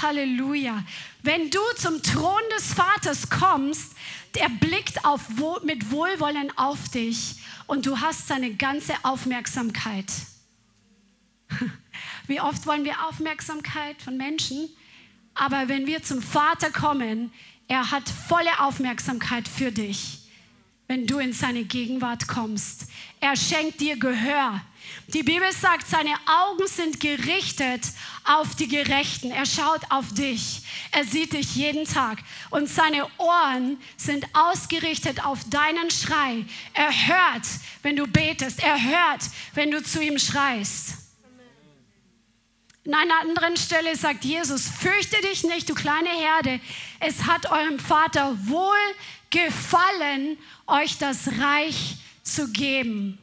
Halleluja. Wenn du zum Thron des Vaters kommst, der blickt auf, mit Wohlwollen auf dich und du hast seine ganze Aufmerksamkeit. Wie oft wollen wir Aufmerksamkeit von Menschen? Aber wenn wir zum Vater kommen, er hat volle Aufmerksamkeit für dich, wenn du in seine Gegenwart kommst. Er schenkt dir Gehör. Die Bibel sagt, seine Augen sind gerichtet auf die Gerechten. Er schaut auf dich. Er sieht dich jeden Tag. Und seine Ohren sind ausgerichtet auf deinen Schrei. Er hört, wenn du betest. Er hört, wenn du zu ihm schreist. In einer anderen Stelle sagt Jesus, fürchte dich nicht, du kleine Herde, es hat eurem Vater wohl gefallen, euch das Reich zu geben.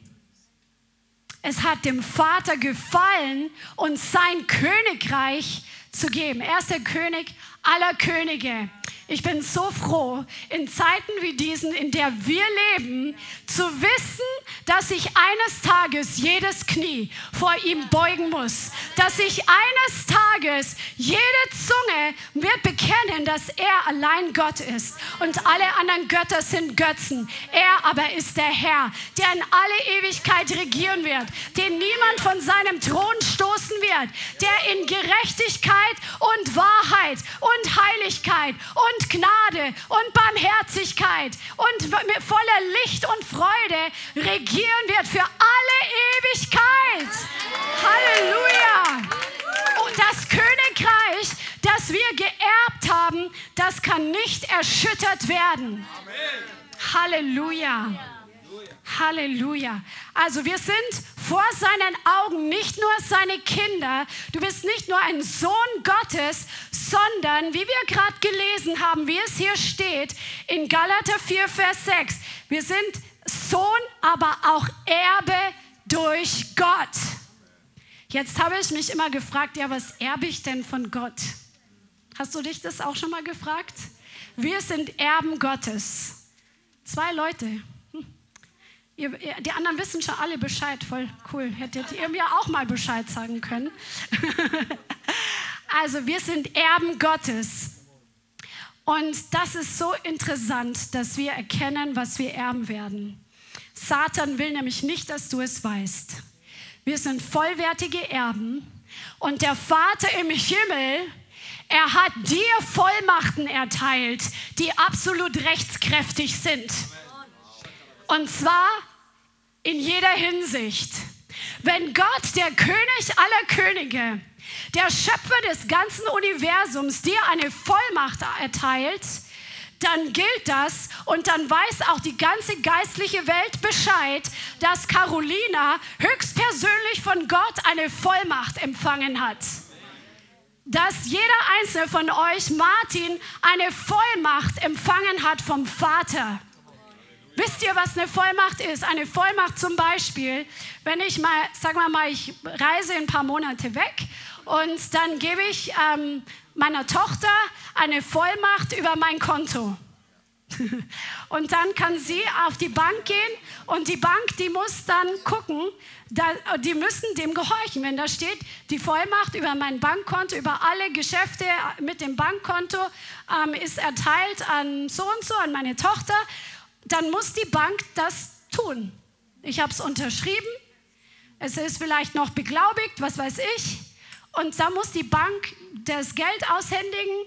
Es hat dem Vater gefallen, uns sein Königreich zu geben. Er ist der König aller Könige. Ich bin so froh, in Zeiten wie diesen, in der wir leben, zu wissen, dass ich eines Tages jedes Knie vor ihm beugen muss. Dass ich eines Tages jede Zunge wird bekennen, dass er allein Gott ist und alle anderen Götter sind Götzen. Er aber ist der Herr, der in alle Ewigkeit regieren wird, den niemand von seinem Thron stoßen wird, der in Gerechtigkeit und Wahrheit und Heiligkeit und Gnade und Barmherzigkeit und voller Licht und Freude regieren wird für alle Ewigkeit. Halleluja. Und das Königreich, das wir geerbt haben, das kann nicht erschüttert werden. Halleluja. Halleluja. Also wir sind vor seinen Augen nicht nur seine Kinder, du bist nicht nur ein Sohn Gottes, sondern wie wir gerade gelesen haben, wie es hier steht in Galater 4, Vers 6, wir sind Sohn, aber auch Erbe durch Gott. Jetzt habe ich mich immer gefragt, ja, was erbe ich denn von Gott? Hast du dich das auch schon mal gefragt? Wir sind Erben Gottes. Zwei Leute. Ihr, die anderen wissen schon alle Bescheid, voll cool. Hättet ihr mir auch mal Bescheid sagen können. also wir sind Erben Gottes. Und das ist so interessant, dass wir erkennen, was wir erben werden. Satan will nämlich nicht, dass du es weißt. Wir sind vollwertige Erben und der Vater im Himmel, er hat dir Vollmachten erteilt, die absolut rechtskräftig sind. Und zwar in jeder Hinsicht. Wenn Gott, der König aller Könige, der Schöpfer des ganzen Universums, dir eine Vollmacht erteilt, dann gilt das und dann weiß auch die ganze geistliche Welt Bescheid, dass Carolina höchstpersönlich von Gott eine Vollmacht empfangen hat. Dass jeder einzelne von euch, Martin, eine Vollmacht empfangen hat vom Vater. Wisst ihr, was eine Vollmacht ist? Eine Vollmacht zum Beispiel, wenn ich mal, sagen wir mal, ich reise ein paar Monate weg und dann gebe ich ähm, meiner Tochter eine Vollmacht über mein Konto. Und dann kann sie auf die Bank gehen und die Bank, die muss dann gucken, da, die müssen dem gehorchen. Wenn da steht, die Vollmacht über mein Bankkonto, über alle Geschäfte mit dem Bankkonto ähm, ist erteilt an so und so, an meine Tochter, dann muss die Bank das tun. Ich habe es unterschrieben, es ist vielleicht noch beglaubigt, was weiß ich. Und da muss die Bank das Geld aushändigen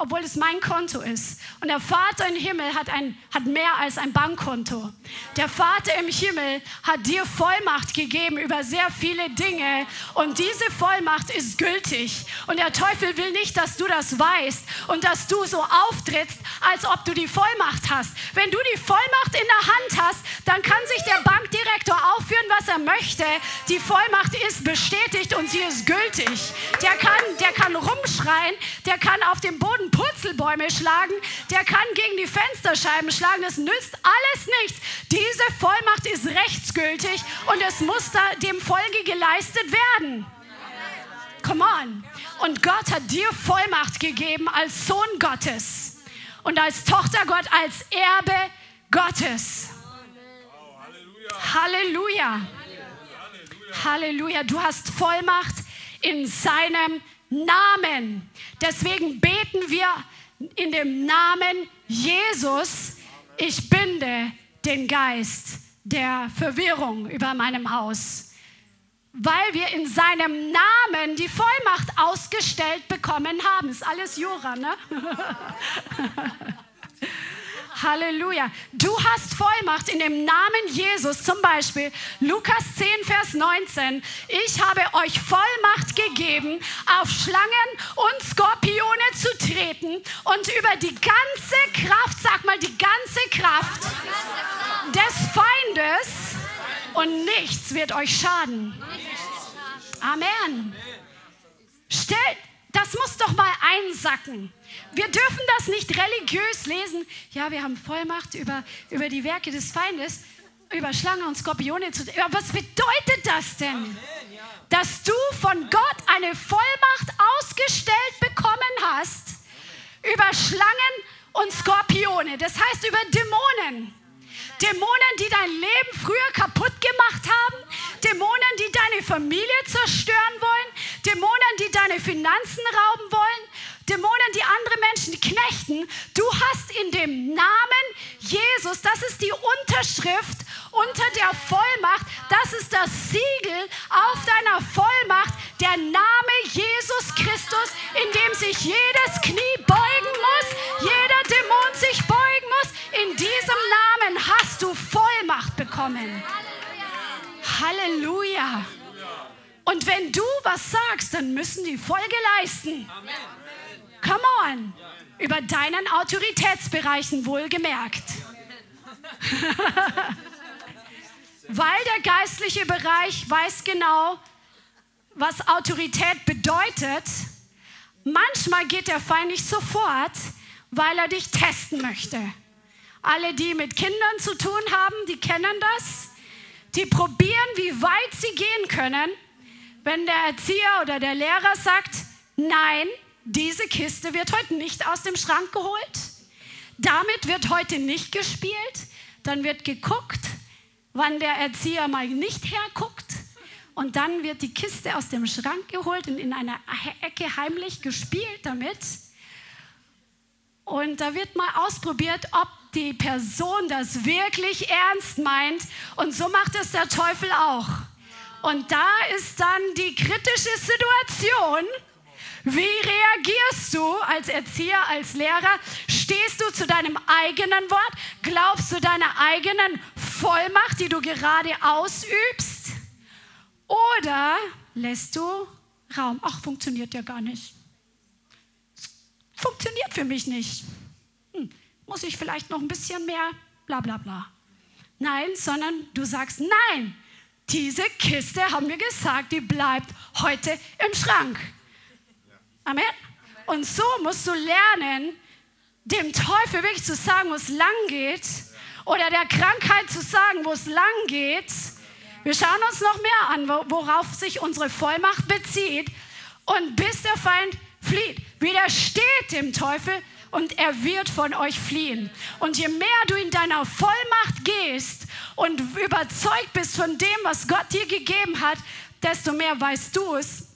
obwohl es mein Konto ist. Und der Vater im Himmel hat, ein, hat mehr als ein Bankkonto. Der Vater im Himmel hat dir Vollmacht gegeben über sehr viele Dinge und diese Vollmacht ist gültig. Und der Teufel will nicht, dass du das weißt und dass du so auftrittst, als ob du die Vollmacht hast. Wenn du die Vollmacht in der Hand hast, dann kann sich der Bankdirektor aufführen, was er möchte. Die Vollmacht ist bestätigt und sie ist gültig. Der kann, der kann rumschreien, der kann auf dem Boden Purzelbäume schlagen, der kann gegen die Fensterscheiben schlagen. Das nützt alles nichts. Diese Vollmacht ist rechtsgültig und es muss dem Folge geleistet werden. Come on. Und Gott hat dir Vollmacht gegeben als Sohn Gottes und als Tochter Gott, als Erbe Gottes. Halleluja. Halleluja. Du hast Vollmacht in seinem Namen. Deswegen beten wir in dem Namen Jesus, ich binde den Geist der Verwirrung über meinem Haus, weil wir in seinem Namen die Vollmacht ausgestellt bekommen haben. Ist alles Jura, ne? Halleluja. Du hast Vollmacht in dem Namen Jesus. Zum Beispiel Lukas 10, Vers 19. Ich habe euch Vollmacht gegeben, auf Schlangen und Skorpione zu treten und über die ganze Kraft, sag mal die ganze Kraft des Feindes und nichts wird euch schaden. Amen. Stellt das muss doch mal einsacken. Wir dürfen das nicht religiös lesen. Ja, wir haben Vollmacht über, über die Werke des Feindes, über Schlangen und Skorpione zu. Aber was bedeutet das denn? Dass du von Gott eine Vollmacht ausgestellt bekommen hast über Schlangen und Skorpione. Das heißt über Dämonen. Dämonen, die dein Leben früher kaputt gemacht haben, Dämonen, die deine Familie zerstören wollen, Dämonen, die deine Finanzen rauben wollen, Dämonen, die andere Menschen knechten. Du hast in dem Namen Jesus, das ist die Unterschrift unter der Vollmacht, das ist das Siegel auf deiner Vollmacht, der Name Jesus Christus, in dem sich jedes Knie beugen muss, jeder Dämon sich beugen muss. In diesem Namen hast du Vollmacht bekommen. Halleluja. Und wenn du was sagst, dann müssen die Folge leisten. Come on. Über deinen Autoritätsbereichen wohlgemerkt. Weil der geistliche Bereich weiß genau, was Autorität bedeutet. Manchmal geht der Feind nicht sofort, weil er dich testen möchte. Alle, die mit Kindern zu tun haben, die kennen das. Die probieren, wie weit sie gehen können, wenn der Erzieher oder der Lehrer sagt, nein, diese Kiste wird heute nicht aus dem Schrank geholt. Damit wird heute nicht gespielt. Dann wird geguckt, wann der Erzieher mal nicht herguckt. Und dann wird die Kiste aus dem Schrank geholt und in einer Ecke heimlich gespielt damit. Und da wird mal ausprobiert, ob die Person das wirklich ernst meint. Und so macht es der Teufel auch. Und da ist dann die kritische Situation. Wie reagierst du als Erzieher, als Lehrer? Stehst du zu deinem eigenen Wort? Glaubst du deiner eigenen Vollmacht, die du gerade ausübst? Oder lässt du Raum? Ach, funktioniert ja gar nicht. Funktioniert für mich nicht. Hm, muss ich vielleicht noch ein bisschen mehr? Bla bla bla. Nein, sondern du sagst, nein, diese Kiste, haben wir gesagt, die bleibt heute im Schrank. Amen. Und so musst du lernen, dem Teufel wirklich zu sagen, wo es lang geht, oder der Krankheit zu sagen, wo es lang geht. Wir schauen uns noch mehr an, worauf sich unsere Vollmacht bezieht. Und bis der Feind flieht, widersteht dem Teufel und er wird von euch fliehen. Und je mehr du in deiner Vollmacht gehst und überzeugt bist von dem, was Gott dir gegeben hat, desto mehr weißt du es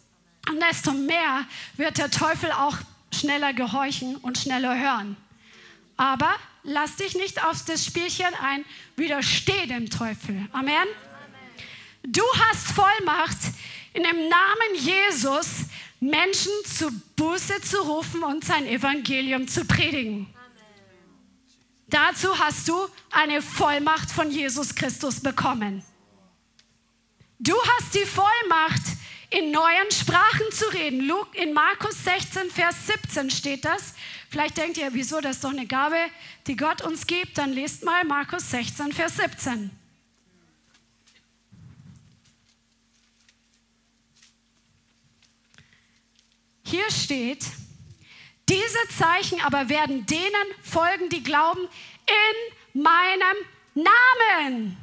und desto mehr wird der Teufel auch schneller gehorchen und schneller hören. Aber lass dich nicht auf das Spielchen ein, widersteh dem Teufel. Amen. Du hast Vollmacht, in dem Namen Jesus Menschen zu Buße zu rufen und sein Evangelium zu predigen. Dazu hast du eine Vollmacht von Jesus Christus bekommen. Du hast die Vollmacht, in neuen Sprachen zu reden. In Markus 16, Vers 17 steht das. Vielleicht denkt ihr, wieso, das ist doch eine Gabe, die Gott uns gibt. Dann lest mal Markus 16, Vers 17. Hier steht, diese Zeichen aber werden denen folgen, die glauben, in meinem Namen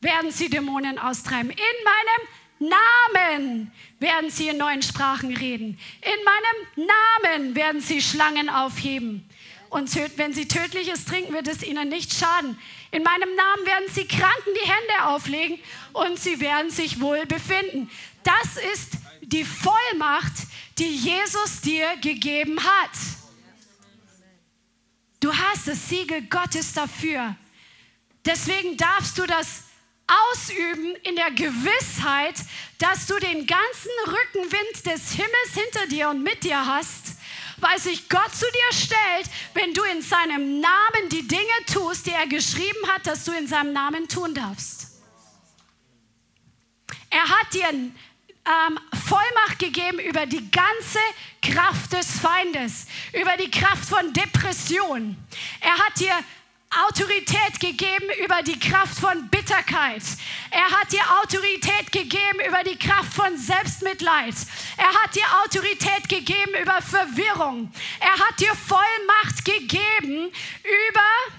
werden sie Dämonen austreiben. In meinem Namen werden sie in neuen Sprachen reden. In meinem Namen werden sie Schlangen aufheben. Und wenn sie tödliches trinken, wird es ihnen nicht schaden. In meinem Namen werden sie Kranken die Hände auflegen und sie werden sich wohl befinden. Das ist die Vollmacht, die Jesus dir gegeben hat. Du hast das Siegel Gottes dafür. Deswegen darfst du das ausüben in der Gewissheit, dass du den ganzen Rückenwind des Himmels hinter dir und mit dir hast, weil sich Gott zu dir stellt, wenn du in seinem Namen die Dinge tust, die er geschrieben hat, dass du in seinem Namen tun darfst. Er hat dir ähm, Vollmacht gegeben über die ganze Kraft des Feindes, über die Kraft von Depression. Er hat dir Autorität gegeben über die Kraft von Bitterkeit. Er hat dir Autorität gegeben über die Kraft von Selbstmitleid. Er hat dir Autorität gegeben über Verwirrung. Er hat dir Vollmacht gegeben über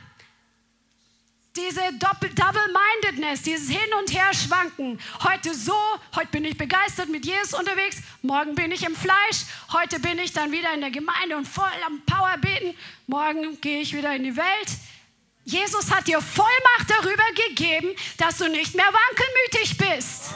diese Double-Mindedness, dieses Hin- und Her-Schwanken. Heute so, heute bin ich begeistert mit Jesus unterwegs, morgen bin ich im Fleisch, heute bin ich dann wieder in der Gemeinde und voll am Power beten, morgen gehe ich wieder in die Welt. Jesus hat dir Vollmacht darüber gegeben, dass du nicht mehr wankelmütig bist.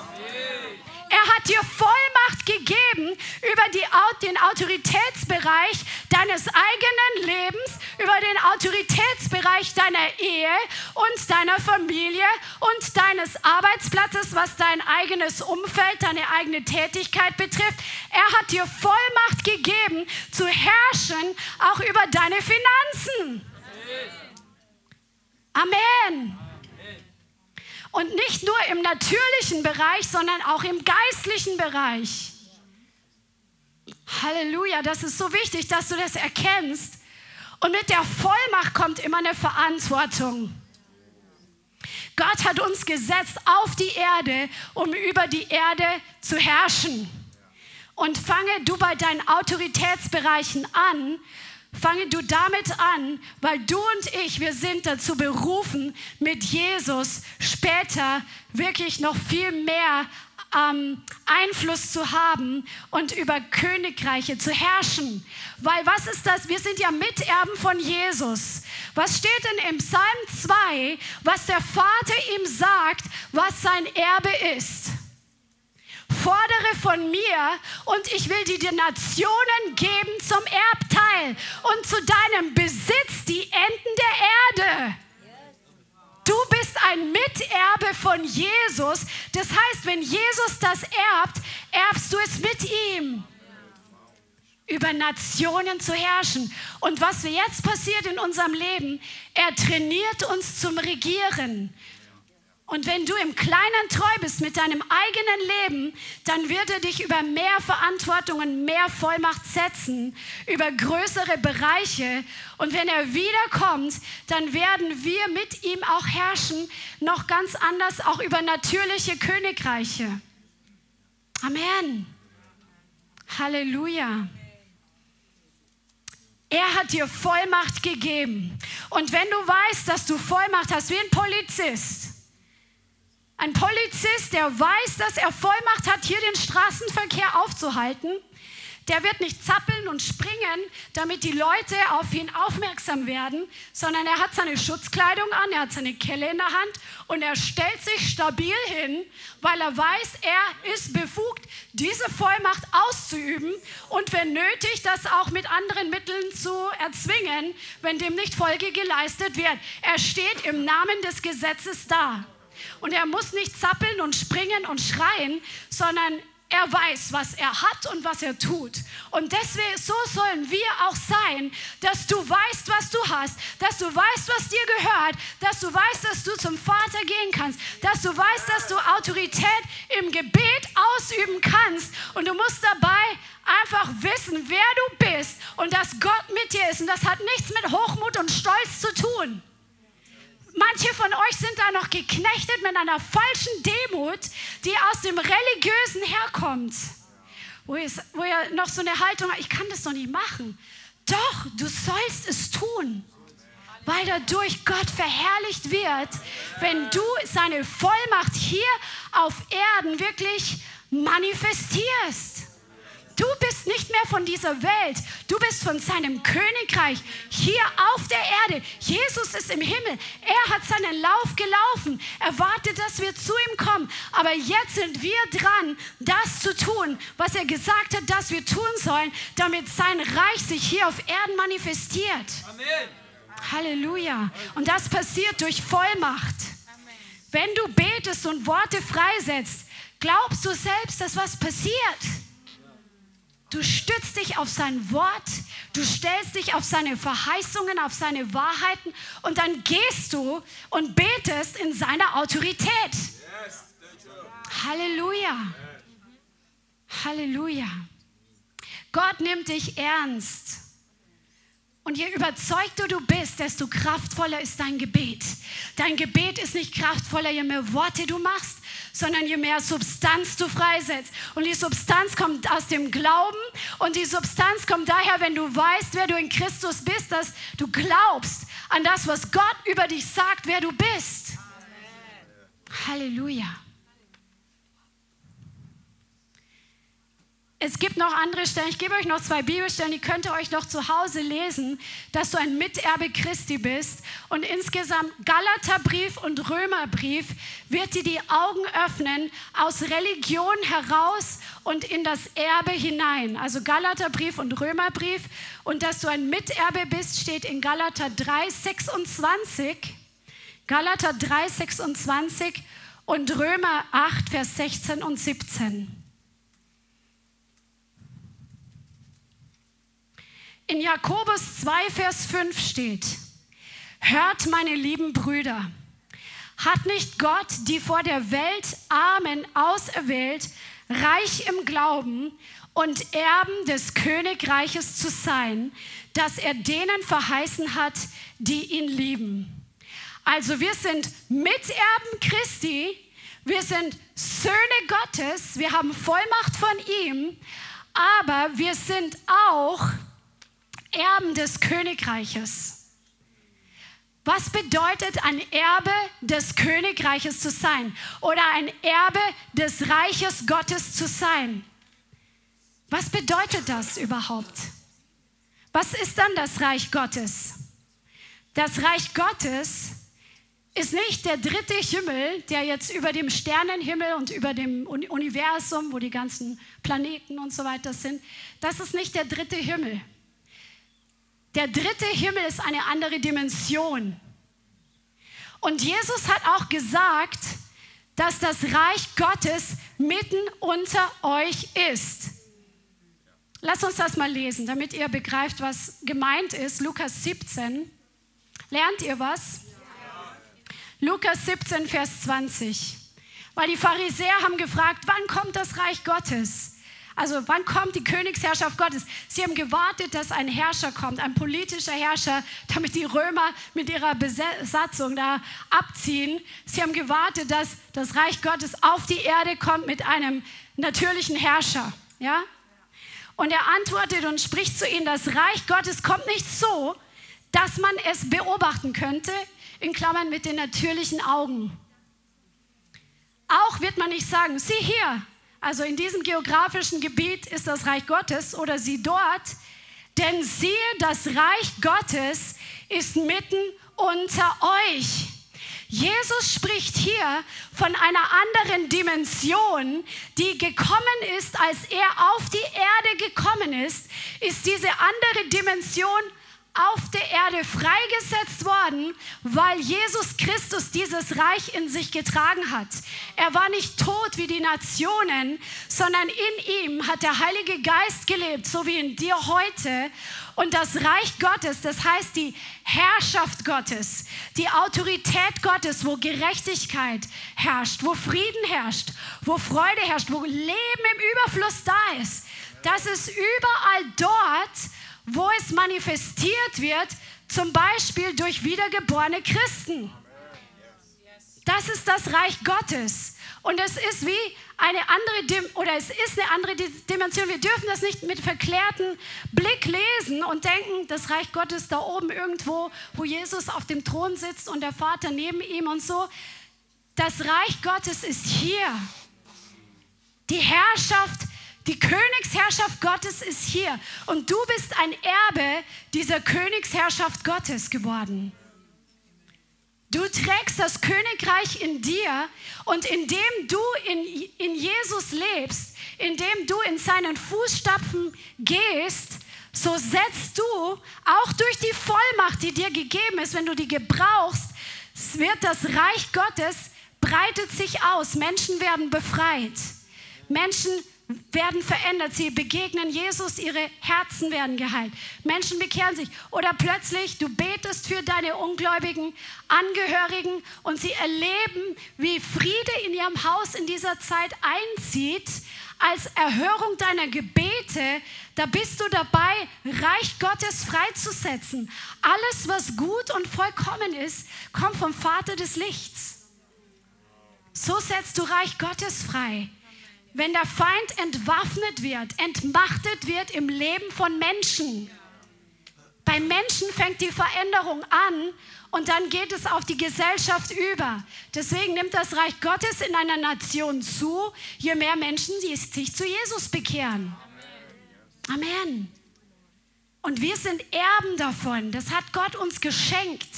Er hat dir Vollmacht gegeben über die, den Autoritätsbereich deines eigenen Lebens, über den Autoritätsbereich deiner Ehe und deiner Familie und deines Arbeitsplatzes, was dein eigenes Umfeld, deine eigene Tätigkeit betrifft. Er hat dir Vollmacht gegeben, zu herrschen, auch über deine Finanzen. Amen. Und nicht nur im natürlichen Bereich, sondern auch im geistlichen Bereich. Halleluja, das ist so wichtig, dass du das erkennst. Und mit der Vollmacht kommt immer eine Verantwortung. Gott hat uns gesetzt auf die Erde, um über die Erde zu herrschen. Und fange du bei deinen Autoritätsbereichen an, fange du damit an, weil du und ich, wir sind dazu berufen, mit Jesus später wirklich noch viel mehr ähm, Einfluss zu haben und über Königreiche zu herrschen. Weil was ist das? Wir sind ja Miterben von Jesus. Was steht denn im Psalm 2, was der Vater ihm sagt, was sein Erbe ist? Fordere von mir und ich will dir die Nationen geben zum Erbteil und zu deinem Besitz die Enden der Erde. Du bist ein Miterbe von Jesus. Das heißt, wenn Jesus das erbt, erbst du es mit ihm. Über Nationen zu herrschen. Und was jetzt passiert in unserem Leben, er trainiert uns zum Regieren. Und wenn du im Kleinen treu bist mit deinem eigenen Leben, dann wird er dich über mehr Verantwortung und mehr Vollmacht setzen, über größere Bereiche. Und wenn er wiederkommt, dann werden wir mit ihm auch herrschen, noch ganz anders, auch über natürliche Königreiche. Amen. Halleluja. Er hat dir Vollmacht gegeben. Und wenn du weißt, dass du Vollmacht hast, wie ein Polizist, ein Polizist, der weiß, dass er Vollmacht hat, hier den Straßenverkehr aufzuhalten, der wird nicht zappeln und springen, damit die Leute auf ihn aufmerksam werden, sondern er hat seine Schutzkleidung an, er hat seine Kelle in der Hand und er stellt sich stabil hin, weil er weiß, er ist befugt, diese Vollmacht auszuüben und wenn nötig, das auch mit anderen Mitteln zu erzwingen, wenn dem nicht Folge geleistet wird. Er steht im Namen des Gesetzes da. Und er muss nicht zappeln und springen und schreien, sondern er weiß, was er hat und was er tut. Und deswegen, so sollen wir auch sein, dass du weißt, was du hast, dass du weißt, was dir gehört, dass du weißt, dass du zum Vater gehen kannst, dass du weißt, dass du Autorität im Gebet ausüben kannst. Und du musst dabei einfach wissen, wer du bist und dass Gott mit dir ist. Und das hat nichts mit Hochmut und Stolz zu tun. Manche von euch sind da noch geknechtet mit einer falschen Demut, die aus dem Religiösen herkommt. Wo ihr, wo ihr noch so eine Haltung habt, ich kann das doch nicht machen. Doch, du sollst es tun, weil dadurch Gott verherrlicht wird, wenn du seine Vollmacht hier auf Erden wirklich manifestierst. Du bist nicht mehr von dieser Welt. Du bist von seinem Königreich hier auf der Erde. Jesus ist im Himmel. Er hat seinen Lauf gelaufen. Er wartet, dass wir zu ihm kommen. Aber jetzt sind wir dran, das zu tun, was er gesagt hat, dass wir tun sollen, damit sein Reich sich hier auf Erden manifestiert. Amen. Halleluja. Und das passiert durch Vollmacht. Wenn du betest und Worte freisetzt, glaubst du selbst, dass was passiert? Du stützt dich auf sein Wort, du stellst dich auf seine Verheißungen, auf seine Wahrheiten und dann gehst du und betest in seiner Autorität. Halleluja. Halleluja. Gott nimmt dich ernst. Und je überzeugter du bist, desto kraftvoller ist dein Gebet. Dein Gebet ist nicht kraftvoller, je mehr Worte du machst, sondern je mehr Substanz du freisetzt. Und die Substanz kommt aus dem Glauben und die Substanz kommt daher, wenn du weißt, wer du in Christus bist, dass du glaubst an das, was Gott über dich sagt, wer du bist. Amen. Halleluja. Es gibt noch andere Stellen. Ich gebe euch noch zwei Bibelstellen, die könnt ihr euch noch zu Hause lesen, dass du ein Miterbe Christi bist. Und insgesamt Galaterbrief und Römerbrief wird dir die Augen öffnen aus Religion heraus und in das Erbe hinein. Also Galaterbrief und Römerbrief. Und dass du ein Miterbe bist, steht in Galater 3, 26. Galater 3, 26 und Römer 8, Vers 16 und 17. In Jakobus 2, Vers 5 steht, hört meine lieben Brüder, hat nicht Gott die vor der Welt Armen auserwählt, reich im Glauben und Erben des Königreiches zu sein, das er denen verheißen hat, die ihn lieben. Also wir sind Miterben Christi, wir sind Söhne Gottes, wir haben Vollmacht von ihm, aber wir sind auch Erben des Königreiches. Was bedeutet ein Erbe des Königreiches zu sein oder ein Erbe des Reiches Gottes zu sein? Was bedeutet das überhaupt? Was ist dann das Reich Gottes? Das Reich Gottes ist nicht der dritte Himmel, der jetzt über dem Sternenhimmel und über dem Universum, wo die ganzen Planeten und so weiter sind. Das ist nicht der dritte Himmel. Der dritte Himmel ist eine andere Dimension. Und Jesus hat auch gesagt, dass das Reich Gottes mitten unter euch ist. Lass uns das mal lesen, damit ihr begreift, was gemeint ist. Lukas 17. Lernt ihr was? Lukas 17, Vers 20. Weil die Pharisäer haben gefragt, wann kommt das Reich Gottes? Also wann kommt die Königsherrschaft Gottes? Sie haben gewartet, dass ein Herrscher kommt, ein politischer Herrscher, damit die Römer mit ihrer Besatzung da abziehen. Sie haben gewartet, dass das Reich Gottes auf die Erde kommt mit einem natürlichen Herrscher. Ja? Und er antwortet und spricht zu ihnen, das Reich Gottes kommt nicht so, dass man es beobachten könnte, in Klammern mit den natürlichen Augen. Auch wird man nicht sagen, sieh hier, also in diesem geografischen Gebiet ist das Reich Gottes oder sie dort, denn siehe, das Reich Gottes ist mitten unter euch. Jesus spricht hier von einer anderen Dimension, die gekommen ist, als er auf die Erde gekommen ist, ist diese andere Dimension auf der Erde freigesetzt worden, weil Jesus Christus dieses Reich in sich getragen hat. Er war nicht tot wie die Nationen, sondern in ihm hat der Heilige Geist gelebt, so wie in dir heute. Und das Reich Gottes, das heißt die Herrschaft Gottes, die Autorität Gottes, wo Gerechtigkeit herrscht, wo Frieden herrscht, wo Freude herrscht, wo Leben im Überfluss da ist, das ist überall dort, wo es manifestiert wird, zum Beispiel durch wiedergeborene Christen. Das ist das Reich Gottes. Und es ist wie eine andere, oder es ist eine andere Dimension. Wir dürfen das nicht mit verklärtem Blick lesen und denken, das Reich Gottes da oben irgendwo, wo Jesus auf dem Thron sitzt und der Vater neben ihm und so. Das Reich Gottes ist hier. Die Herrschaft die Königsherrschaft Gottes ist hier und du bist ein Erbe dieser Königsherrschaft Gottes geworden. Du trägst das Königreich in dir und indem du in, in Jesus lebst, indem du in seinen Fußstapfen gehst, so setzt du auch durch die Vollmacht, die dir gegeben ist, wenn du die gebrauchst, wird das Reich Gottes breitet sich aus. Menschen werden befreit. Menschen werden verändert. Sie begegnen Jesus, ihre Herzen werden geheilt. Menschen bekehren sich. Oder plötzlich, du betest für deine ungläubigen Angehörigen und sie erleben, wie Friede in ihrem Haus in dieser Zeit einzieht. Als Erhörung deiner Gebete, da bist du dabei, Reich Gottes freizusetzen. Alles, was gut und vollkommen ist, kommt vom Vater des Lichts. So setzt du Reich Gottes frei wenn der Feind entwaffnet wird, entmachtet wird im Leben von Menschen. Bei Menschen fängt die Veränderung an und dann geht es auf die Gesellschaft über. Deswegen nimmt das Reich Gottes in einer Nation zu, je mehr Menschen sich zu Jesus bekehren. Amen. Und wir sind Erben davon. Das hat Gott uns geschenkt.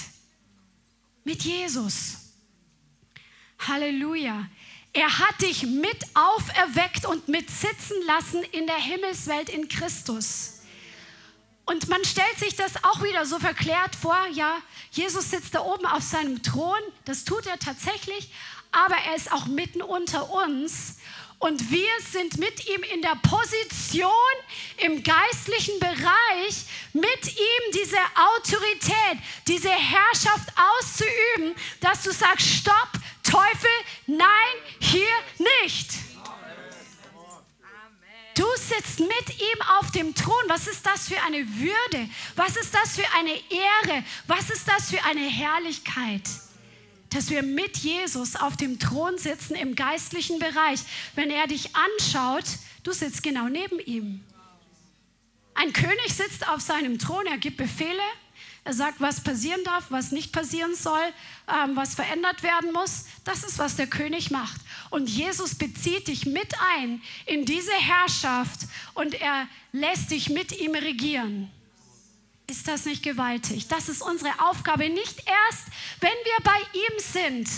Mit Jesus. Halleluja. Er hat dich mit auferweckt und mit sitzen lassen in der Himmelswelt in Christus. Und man stellt sich das auch wieder so verklärt vor, ja, Jesus sitzt da oben auf seinem Thron, das tut er tatsächlich, aber er ist auch mitten unter uns und wir sind mit ihm in der Position im geistlichen Bereich, mit ihm diese Autorität, diese Herrschaft auszuüben, dass du sagst, stopp, Teufel, nein, hier nicht. Du sitzt mit ihm auf dem Thron. Was ist das für eine Würde? Was ist das für eine Ehre? Was ist das für eine Herrlichkeit? dass wir mit Jesus auf dem Thron sitzen im geistlichen Bereich. Wenn er dich anschaut, du sitzt genau neben ihm. Ein König sitzt auf seinem Thron, er gibt Befehle, er sagt, was passieren darf, was nicht passieren soll, ähm, was verändert werden muss. Das ist, was der König macht. Und Jesus bezieht dich mit ein in diese Herrschaft und er lässt dich mit ihm regieren. Ist das nicht gewaltig? Das ist unsere Aufgabe, nicht erst, wenn wir bei ihm sind.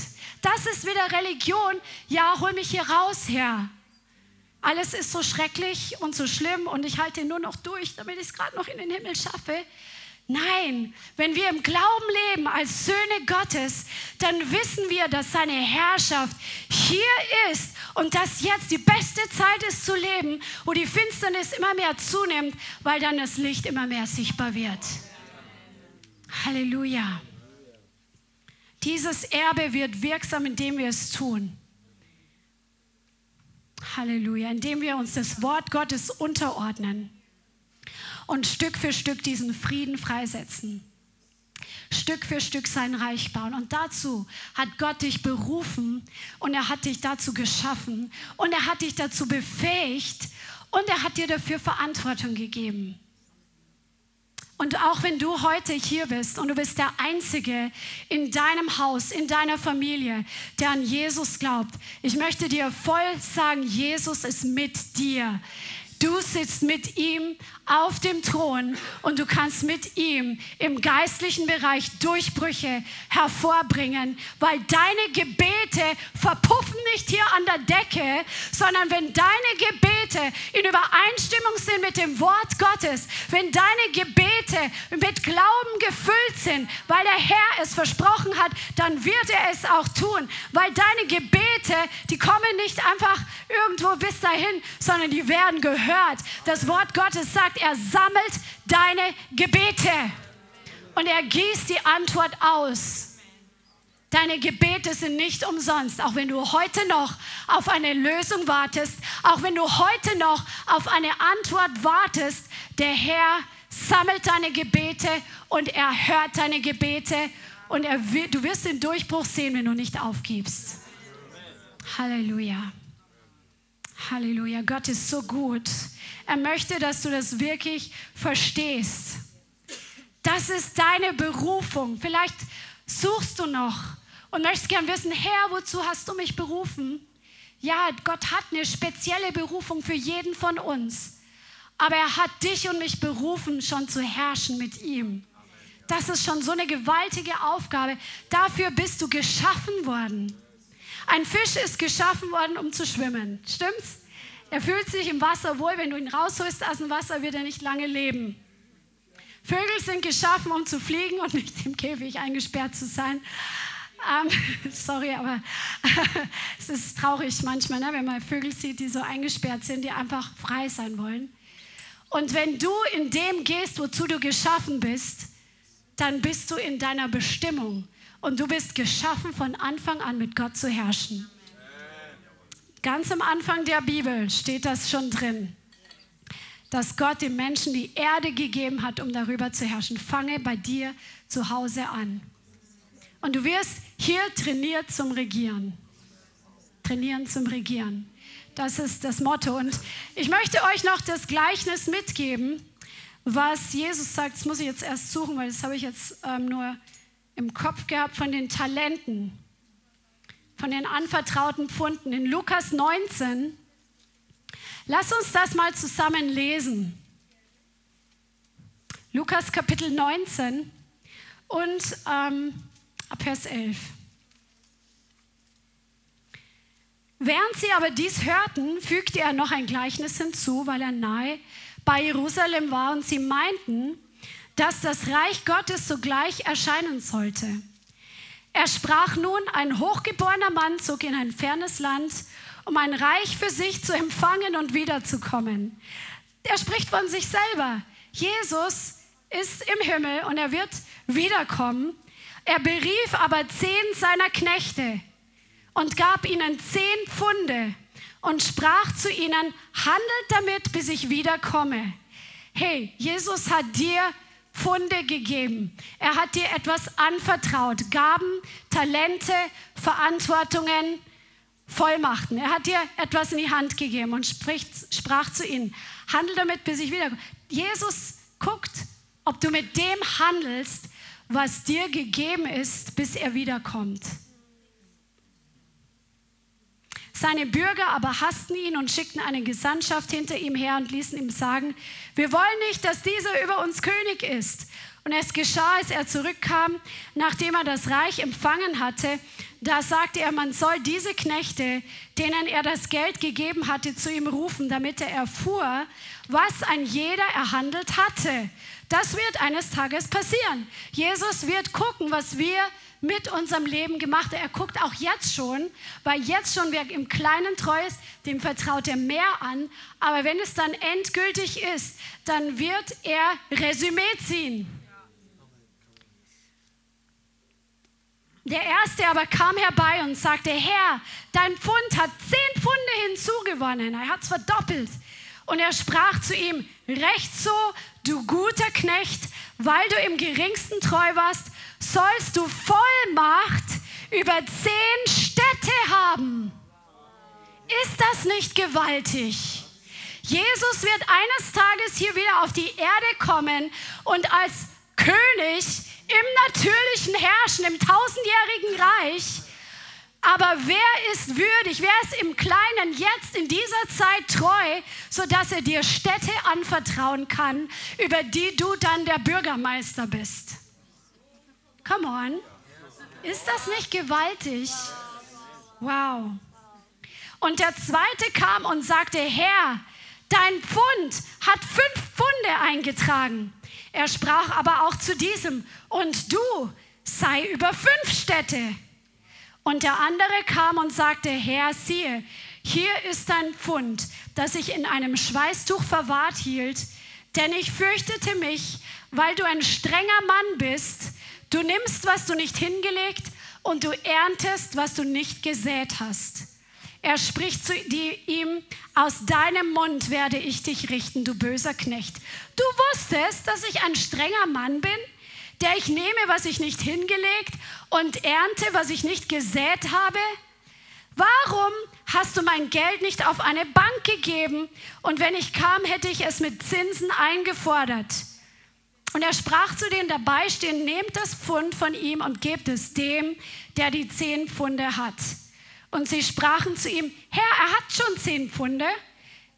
Das ist wieder Religion. Ja, hol mich hier raus, Herr. Alles ist so schrecklich und so schlimm und ich halte nur noch durch, damit ich es gerade noch in den Himmel schaffe. Nein, wenn wir im Glauben leben als Söhne Gottes, dann wissen wir, dass seine Herrschaft hier ist und dass jetzt die beste Zeit ist zu leben, wo die Finsternis immer mehr zunimmt, weil dann das Licht immer mehr sichtbar wird. Halleluja. Dieses Erbe wird wirksam, indem wir es tun. Halleluja, indem wir uns das Wort Gottes unterordnen und Stück für Stück diesen Frieden freisetzen. Stück für Stück sein Reich bauen. Und dazu hat Gott dich berufen und er hat dich dazu geschaffen und er hat dich dazu befähigt und er hat dir dafür Verantwortung gegeben. Und auch wenn du heute hier bist und du bist der Einzige in deinem Haus, in deiner Familie, der an Jesus glaubt, ich möchte dir voll sagen, Jesus ist mit dir. Du sitzt mit ihm auf dem Thron und du kannst mit ihm im geistlichen Bereich Durchbrüche hervorbringen, weil deine Gebete verpuffen nicht hier an der Decke, sondern wenn deine Gebete in Übereinstimmung sind mit dem Wort Gottes, wenn deine Gebete mit Glauben gefüllt sind, weil der Herr es versprochen hat, dann wird er es auch tun, weil deine Gebete, die kommen nicht einfach irgendwo bis dahin, sondern die werden gehört. Das Wort Gottes sagt, sagt, er sammelt deine Gebete und er gießt die Antwort aus. Deine Gebete sind nicht umsonst, auch wenn du heute noch auf eine Lösung wartest, auch wenn du heute noch auf eine Antwort wartest. Der Herr sammelt deine Gebete und er hört deine Gebete und er, du wirst den Durchbruch sehen, wenn du nicht aufgibst. Halleluja. Halleluja. Gott ist so gut. Er möchte, dass du das wirklich verstehst. Das ist deine Berufung. Vielleicht suchst du noch und möchtest gern wissen, Herr, wozu hast du mich berufen? Ja, Gott hat eine spezielle Berufung für jeden von uns. Aber er hat dich und mich berufen, schon zu herrschen mit ihm. Das ist schon so eine gewaltige Aufgabe. Dafür bist du geschaffen worden. Ein Fisch ist geschaffen worden, um zu schwimmen. Stimmt's? Er fühlt sich im Wasser wohl. Wenn du ihn rausholst aus dem Wasser, wird er nicht lange leben. Vögel sind geschaffen, um zu fliegen und nicht im Käfig eingesperrt zu sein. Ähm, sorry, aber es ist traurig manchmal, ne, wenn man Vögel sieht, die so eingesperrt sind, die einfach frei sein wollen. Und wenn du in dem gehst, wozu du geschaffen bist, dann bist du in deiner Bestimmung. Und du bist geschaffen, von Anfang an mit Gott zu herrschen. Ganz am Anfang der Bibel steht das schon drin, dass Gott dem Menschen die Erde gegeben hat, um darüber zu herrschen. Fange bei dir zu Hause an. Und du wirst hier trainiert zum Regieren. Trainieren zum Regieren. Das ist das Motto. Und ich möchte euch noch das Gleichnis mitgeben, was Jesus sagt. Das muss ich jetzt erst suchen, weil das habe ich jetzt ähm, nur im Kopf gehabt von den Talenten von den anvertrauten Pfunden in Lukas 19. Lass uns das mal zusammen lesen. Lukas Kapitel 19 und ähm, Vers 11. Während sie aber dies hörten, fügte er noch ein Gleichnis hinzu, weil er nahe bei Jerusalem war und sie meinten, dass das Reich Gottes sogleich erscheinen sollte. Er sprach nun, ein hochgeborener Mann zog in ein fernes Land, um ein Reich für sich zu empfangen und wiederzukommen. Er spricht von sich selber. Jesus ist im Himmel und er wird wiederkommen. Er berief aber zehn seiner Knechte und gab ihnen zehn Pfunde und sprach zu ihnen, handelt damit, bis ich wiederkomme. Hey, Jesus hat dir Funde gegeben. Er hat dir etwas anvertraut. Gaben, Talente, Verantwortungen, Vollmachten. Er hat dir etwas in die Hand gegeben und spricht, sprach zu ihnen, handel damit, bis ich wiederkomme. Jesus guckt, ob du mit dem handelst, was dir gegeben ist, bis er wiederkommt. Seine Bürger aber hassten ihn und schickten eine Gesandtschaft hinter ihm her und ließen ihm sagen, wir wollen nicht, dass dieser über uns König ist. Und es geschah, als er zurückkam, nachdem er das Reich empfangen hatte, da sagte er, man soll diese Knechte, denen er das Geld gegeben hatte, zu ihm rufen, damit er erfuhr, was ein jeder erhandelt hatte. Das wird eines Tages passieren. Jesus wird gucken, was wir mit unserem Leben gemacht. Er guckt auch jetzt schon, weil jetzt schon wer im Kleinen treu ist, dem vertraut er mehr an. Aber wenn es dann endgültig ist, dann wird er Resümee ziehen. Der erste aber kam herbei und sagte, Herr, dein Pfund hat zehn Pfunde hinzugewonnen. Er hat es verdoppelt. Und er sprach zu ihm, recht so, du guter Knecht, weil du im geringsten treu warst, sollst du Vollmacht über zehn Städte haben. Ist das nicht gewaltig? Jesus wird eines Tages hier wieder auf die Erde kommen und als König im natürlichen Herrschen, im tausendjährigen Reich. Aber wer ist würdig, wer ist im Kleinen jetzt in dieser Zeit treu, sodass er dir Städte anvertrauen kann, über die du dann der Bürgermeister bist? Come on. Ist das nicht gewaltig? Wow. Und der zweite kam und sagte, Herr, dein Pfund hat fünf Pfunde eingetragen. Er sprach aber auch zu diesem, und du sei über fünf Städte. Und der andere kam und sagte, Herr, siehe, hier ist dein Pfund, das ich in einem Schweißtuch verwahrt hielt, denn ich fürchtete mich, weil du ein strenger Mann bist. Du nimmst, was du nicht hingelegt, und du erntest, was du nicht gesät hast. Er spricht zu ihm, aus deinem Mund werde ich dich richten, du böser Knecht. Du wusstest, dass ich ein strenger Mann bin, der ich nehme, was ich nicht hingelegt und ernte, was ich nicht gesät habe? Warum hast du mein Geld nicht auf eine Bank gegeben und wenn ich kam, hätte ich es mit Zinsen eingefordert? Und er sprach zu dabei stehen, nehmt das Pfund von ihm und gebt es dem, der die zehn Pfunde hat. Und sie sprachen zu ihm, Herr, er hat schon zehn Pfunde.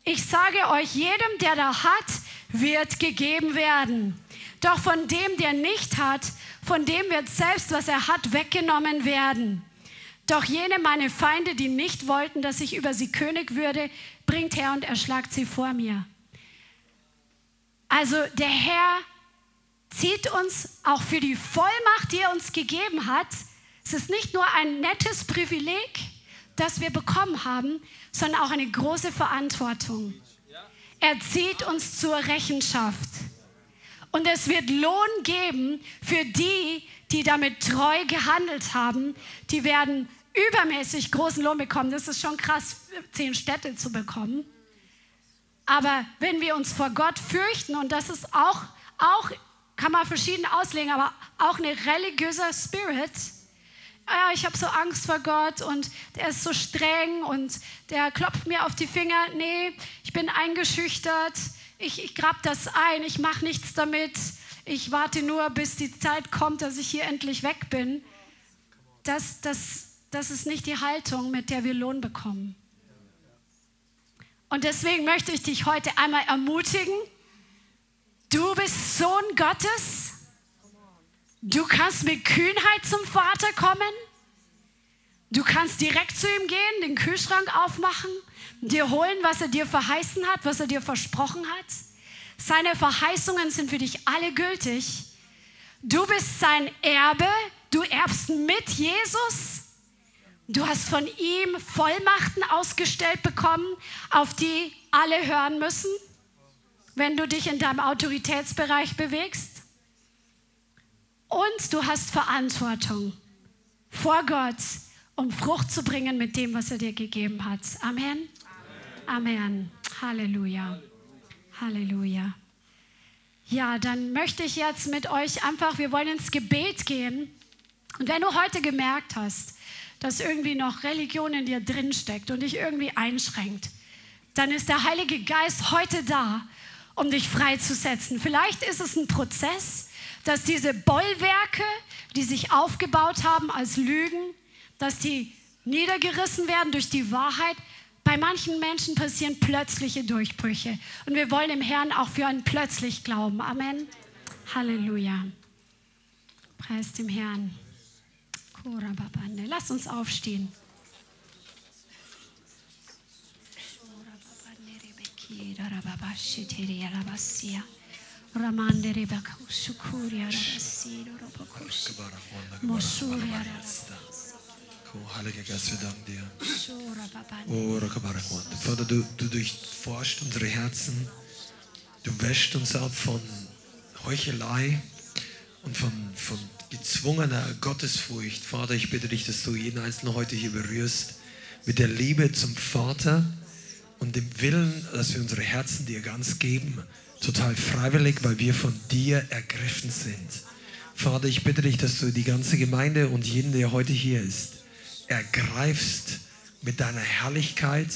Ich sage euch, jedem, der da hat, wird gegeben werden. Doch von dem, der nicht hat, von dem wird selbst, was er hat, weggenommen werden. Doch jene meine Feinde, die nicht wollten, dass ich über sie König würde, bringt her und erschlagt sie vor mir. Also der Herr zieht uns auch für die Vollmacht, die er uns gegeben hat. Es ist nicht nur ein nettes Privileg, das wir bekommen haben, sondern auch eine große Verantwortung. Er zieht uns zur Rechenschaft. Und es wird Lohn geben für die, die damit treu gehandelt haben. Die werden übermäßig großen Lohn bekommen. Das ist schon krass, zehn Städte zu bekommen. Aber wenn wir uns vor Gott fürchten, und das ist auch, auch kann man verschieden auslegen, aber auch eine religiöse Spirit, ah, ich habe so Angst vor Gott und der ist so streng und der klopft mir auf die Finger. Nee, ich bin eingeschüchtert, ich, ich grab das ein, ich mache nichts damit, ich warte nur, bis die Zeit kommt, dass ich hier endlich weg bin. Das, das, das ist nicht die Haltung, mit der wir Lohn bekommen. Und deswegen möchte ich dich heute einmal ermutigen. Du bist Sohn Gottes. Du kannst mit Kühnheit zum Vater kommen. Du kannst direkt zu ihm gehen, den Kühlschrank aufmachen, dir holen, was er dir verheißen hat, was er dir versprochen hat. Seine Verheißungen sind für dich alle gültig. Du bist sein Erbe. Du erbst mit Jesus. Du hast von ihm Vollmachten ausgestellt bekommen, auf die alle hören müssen, wenn du dich in deinem Autoritätsbereich bewegst. Und du hast Verantwortung vor Gott, um Frucht zu bringen mit dem, was er dir gegeben hat. Amen. Amen. Amen. Halleluja. Halleluja. ja, dann möchte ich jetzt mit euch einfach, wir wollen ins Gebet gehen. Und wenn du heute gemerkt hast, dass irgendwie noch Religion in dir drinsteckt und dich irgendwie einschränkt, dann ist der Heilige Geist heute da, um dich freizusetzen. Vielleicht ist es ein Prozess, dass diese Bollwerke, die sich aufgebaut haben als Lügen, dass die niedergerissen werden durch die Wahrheit. Bei manchen Menschen passieren plötzliche Durchbrüche. Und wir wollen im Herrn auch für einen plötzlich glauben. Amen. Halleluja. Preis dem Herrn. Lass uns aufstehen. Heiliger Geist, wir danken dir. Oh, Vater, du, du durchforscht unsere Herzen. Du wäschst uns ab von Heuchelei und von, von gezwungener Gottesfurcht. Vater, ich bitte dich, dass du jeden Einzelnen heute hier berührst mit der Liebe zum Vater und dem Willen, dass wir unsere Herzen dir ganz geben total freiwillig, weil wir von dir ergriffen sind. Vater, ich bitte dich, dass du die ganze Gemeinde und jeden, der heute hier ist, ergreifst mit deiner Herrlichkeit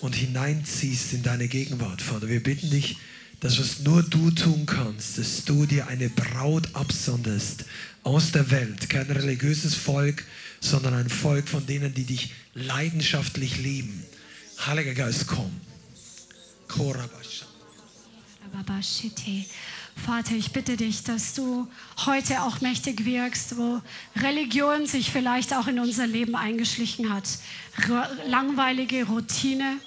und hineinziehst in deine Gegenwart. Vater, wir bitten dich, dass was nur du tun kannst, dass du dir eine Braut absonderst aus der Welt. Kein religiöses Volk, sondern ein Volk von denen, die dich leidenschaftlich lieben. Heiliger Geist, komm. Vater, ich bitte dich, dass du heute auch mächtig wirkst, wo Religion sich vielleicht auch in unser Leben eingeschlichen hat. Langweilige Routine,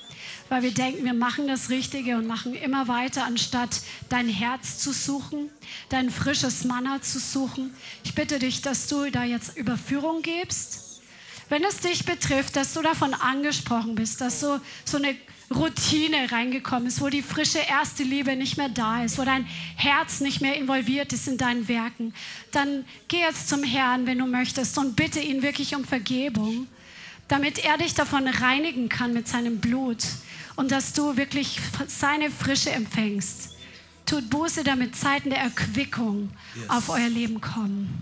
weil wir denken, wir machen das Richtige und machen immer weiter, anstatt dein Herz zu suchen, dein frisches Manna zu suchen. Ich bitte dich, dass du da jetzt Überführung gibst. Wenn es dich betrifft, dass du davon angesprochen bist, dass so, so eine Routine reingekommen ist, wo die frische erste Liebe nicht mehr da ist, wo dein Herz nicht mehr involviert ist in deinen Werken, dann geh jetzt zum Herrn, wenn du möchtest, und bitte ihn wirklich um Vergebung, damit er dich davon reinigen kann mit seinem Blut und dass du wirklich seine Frische empfängst. Tut Buße, damit Zeiten der Erquickung yes. auf euer Leben kommen.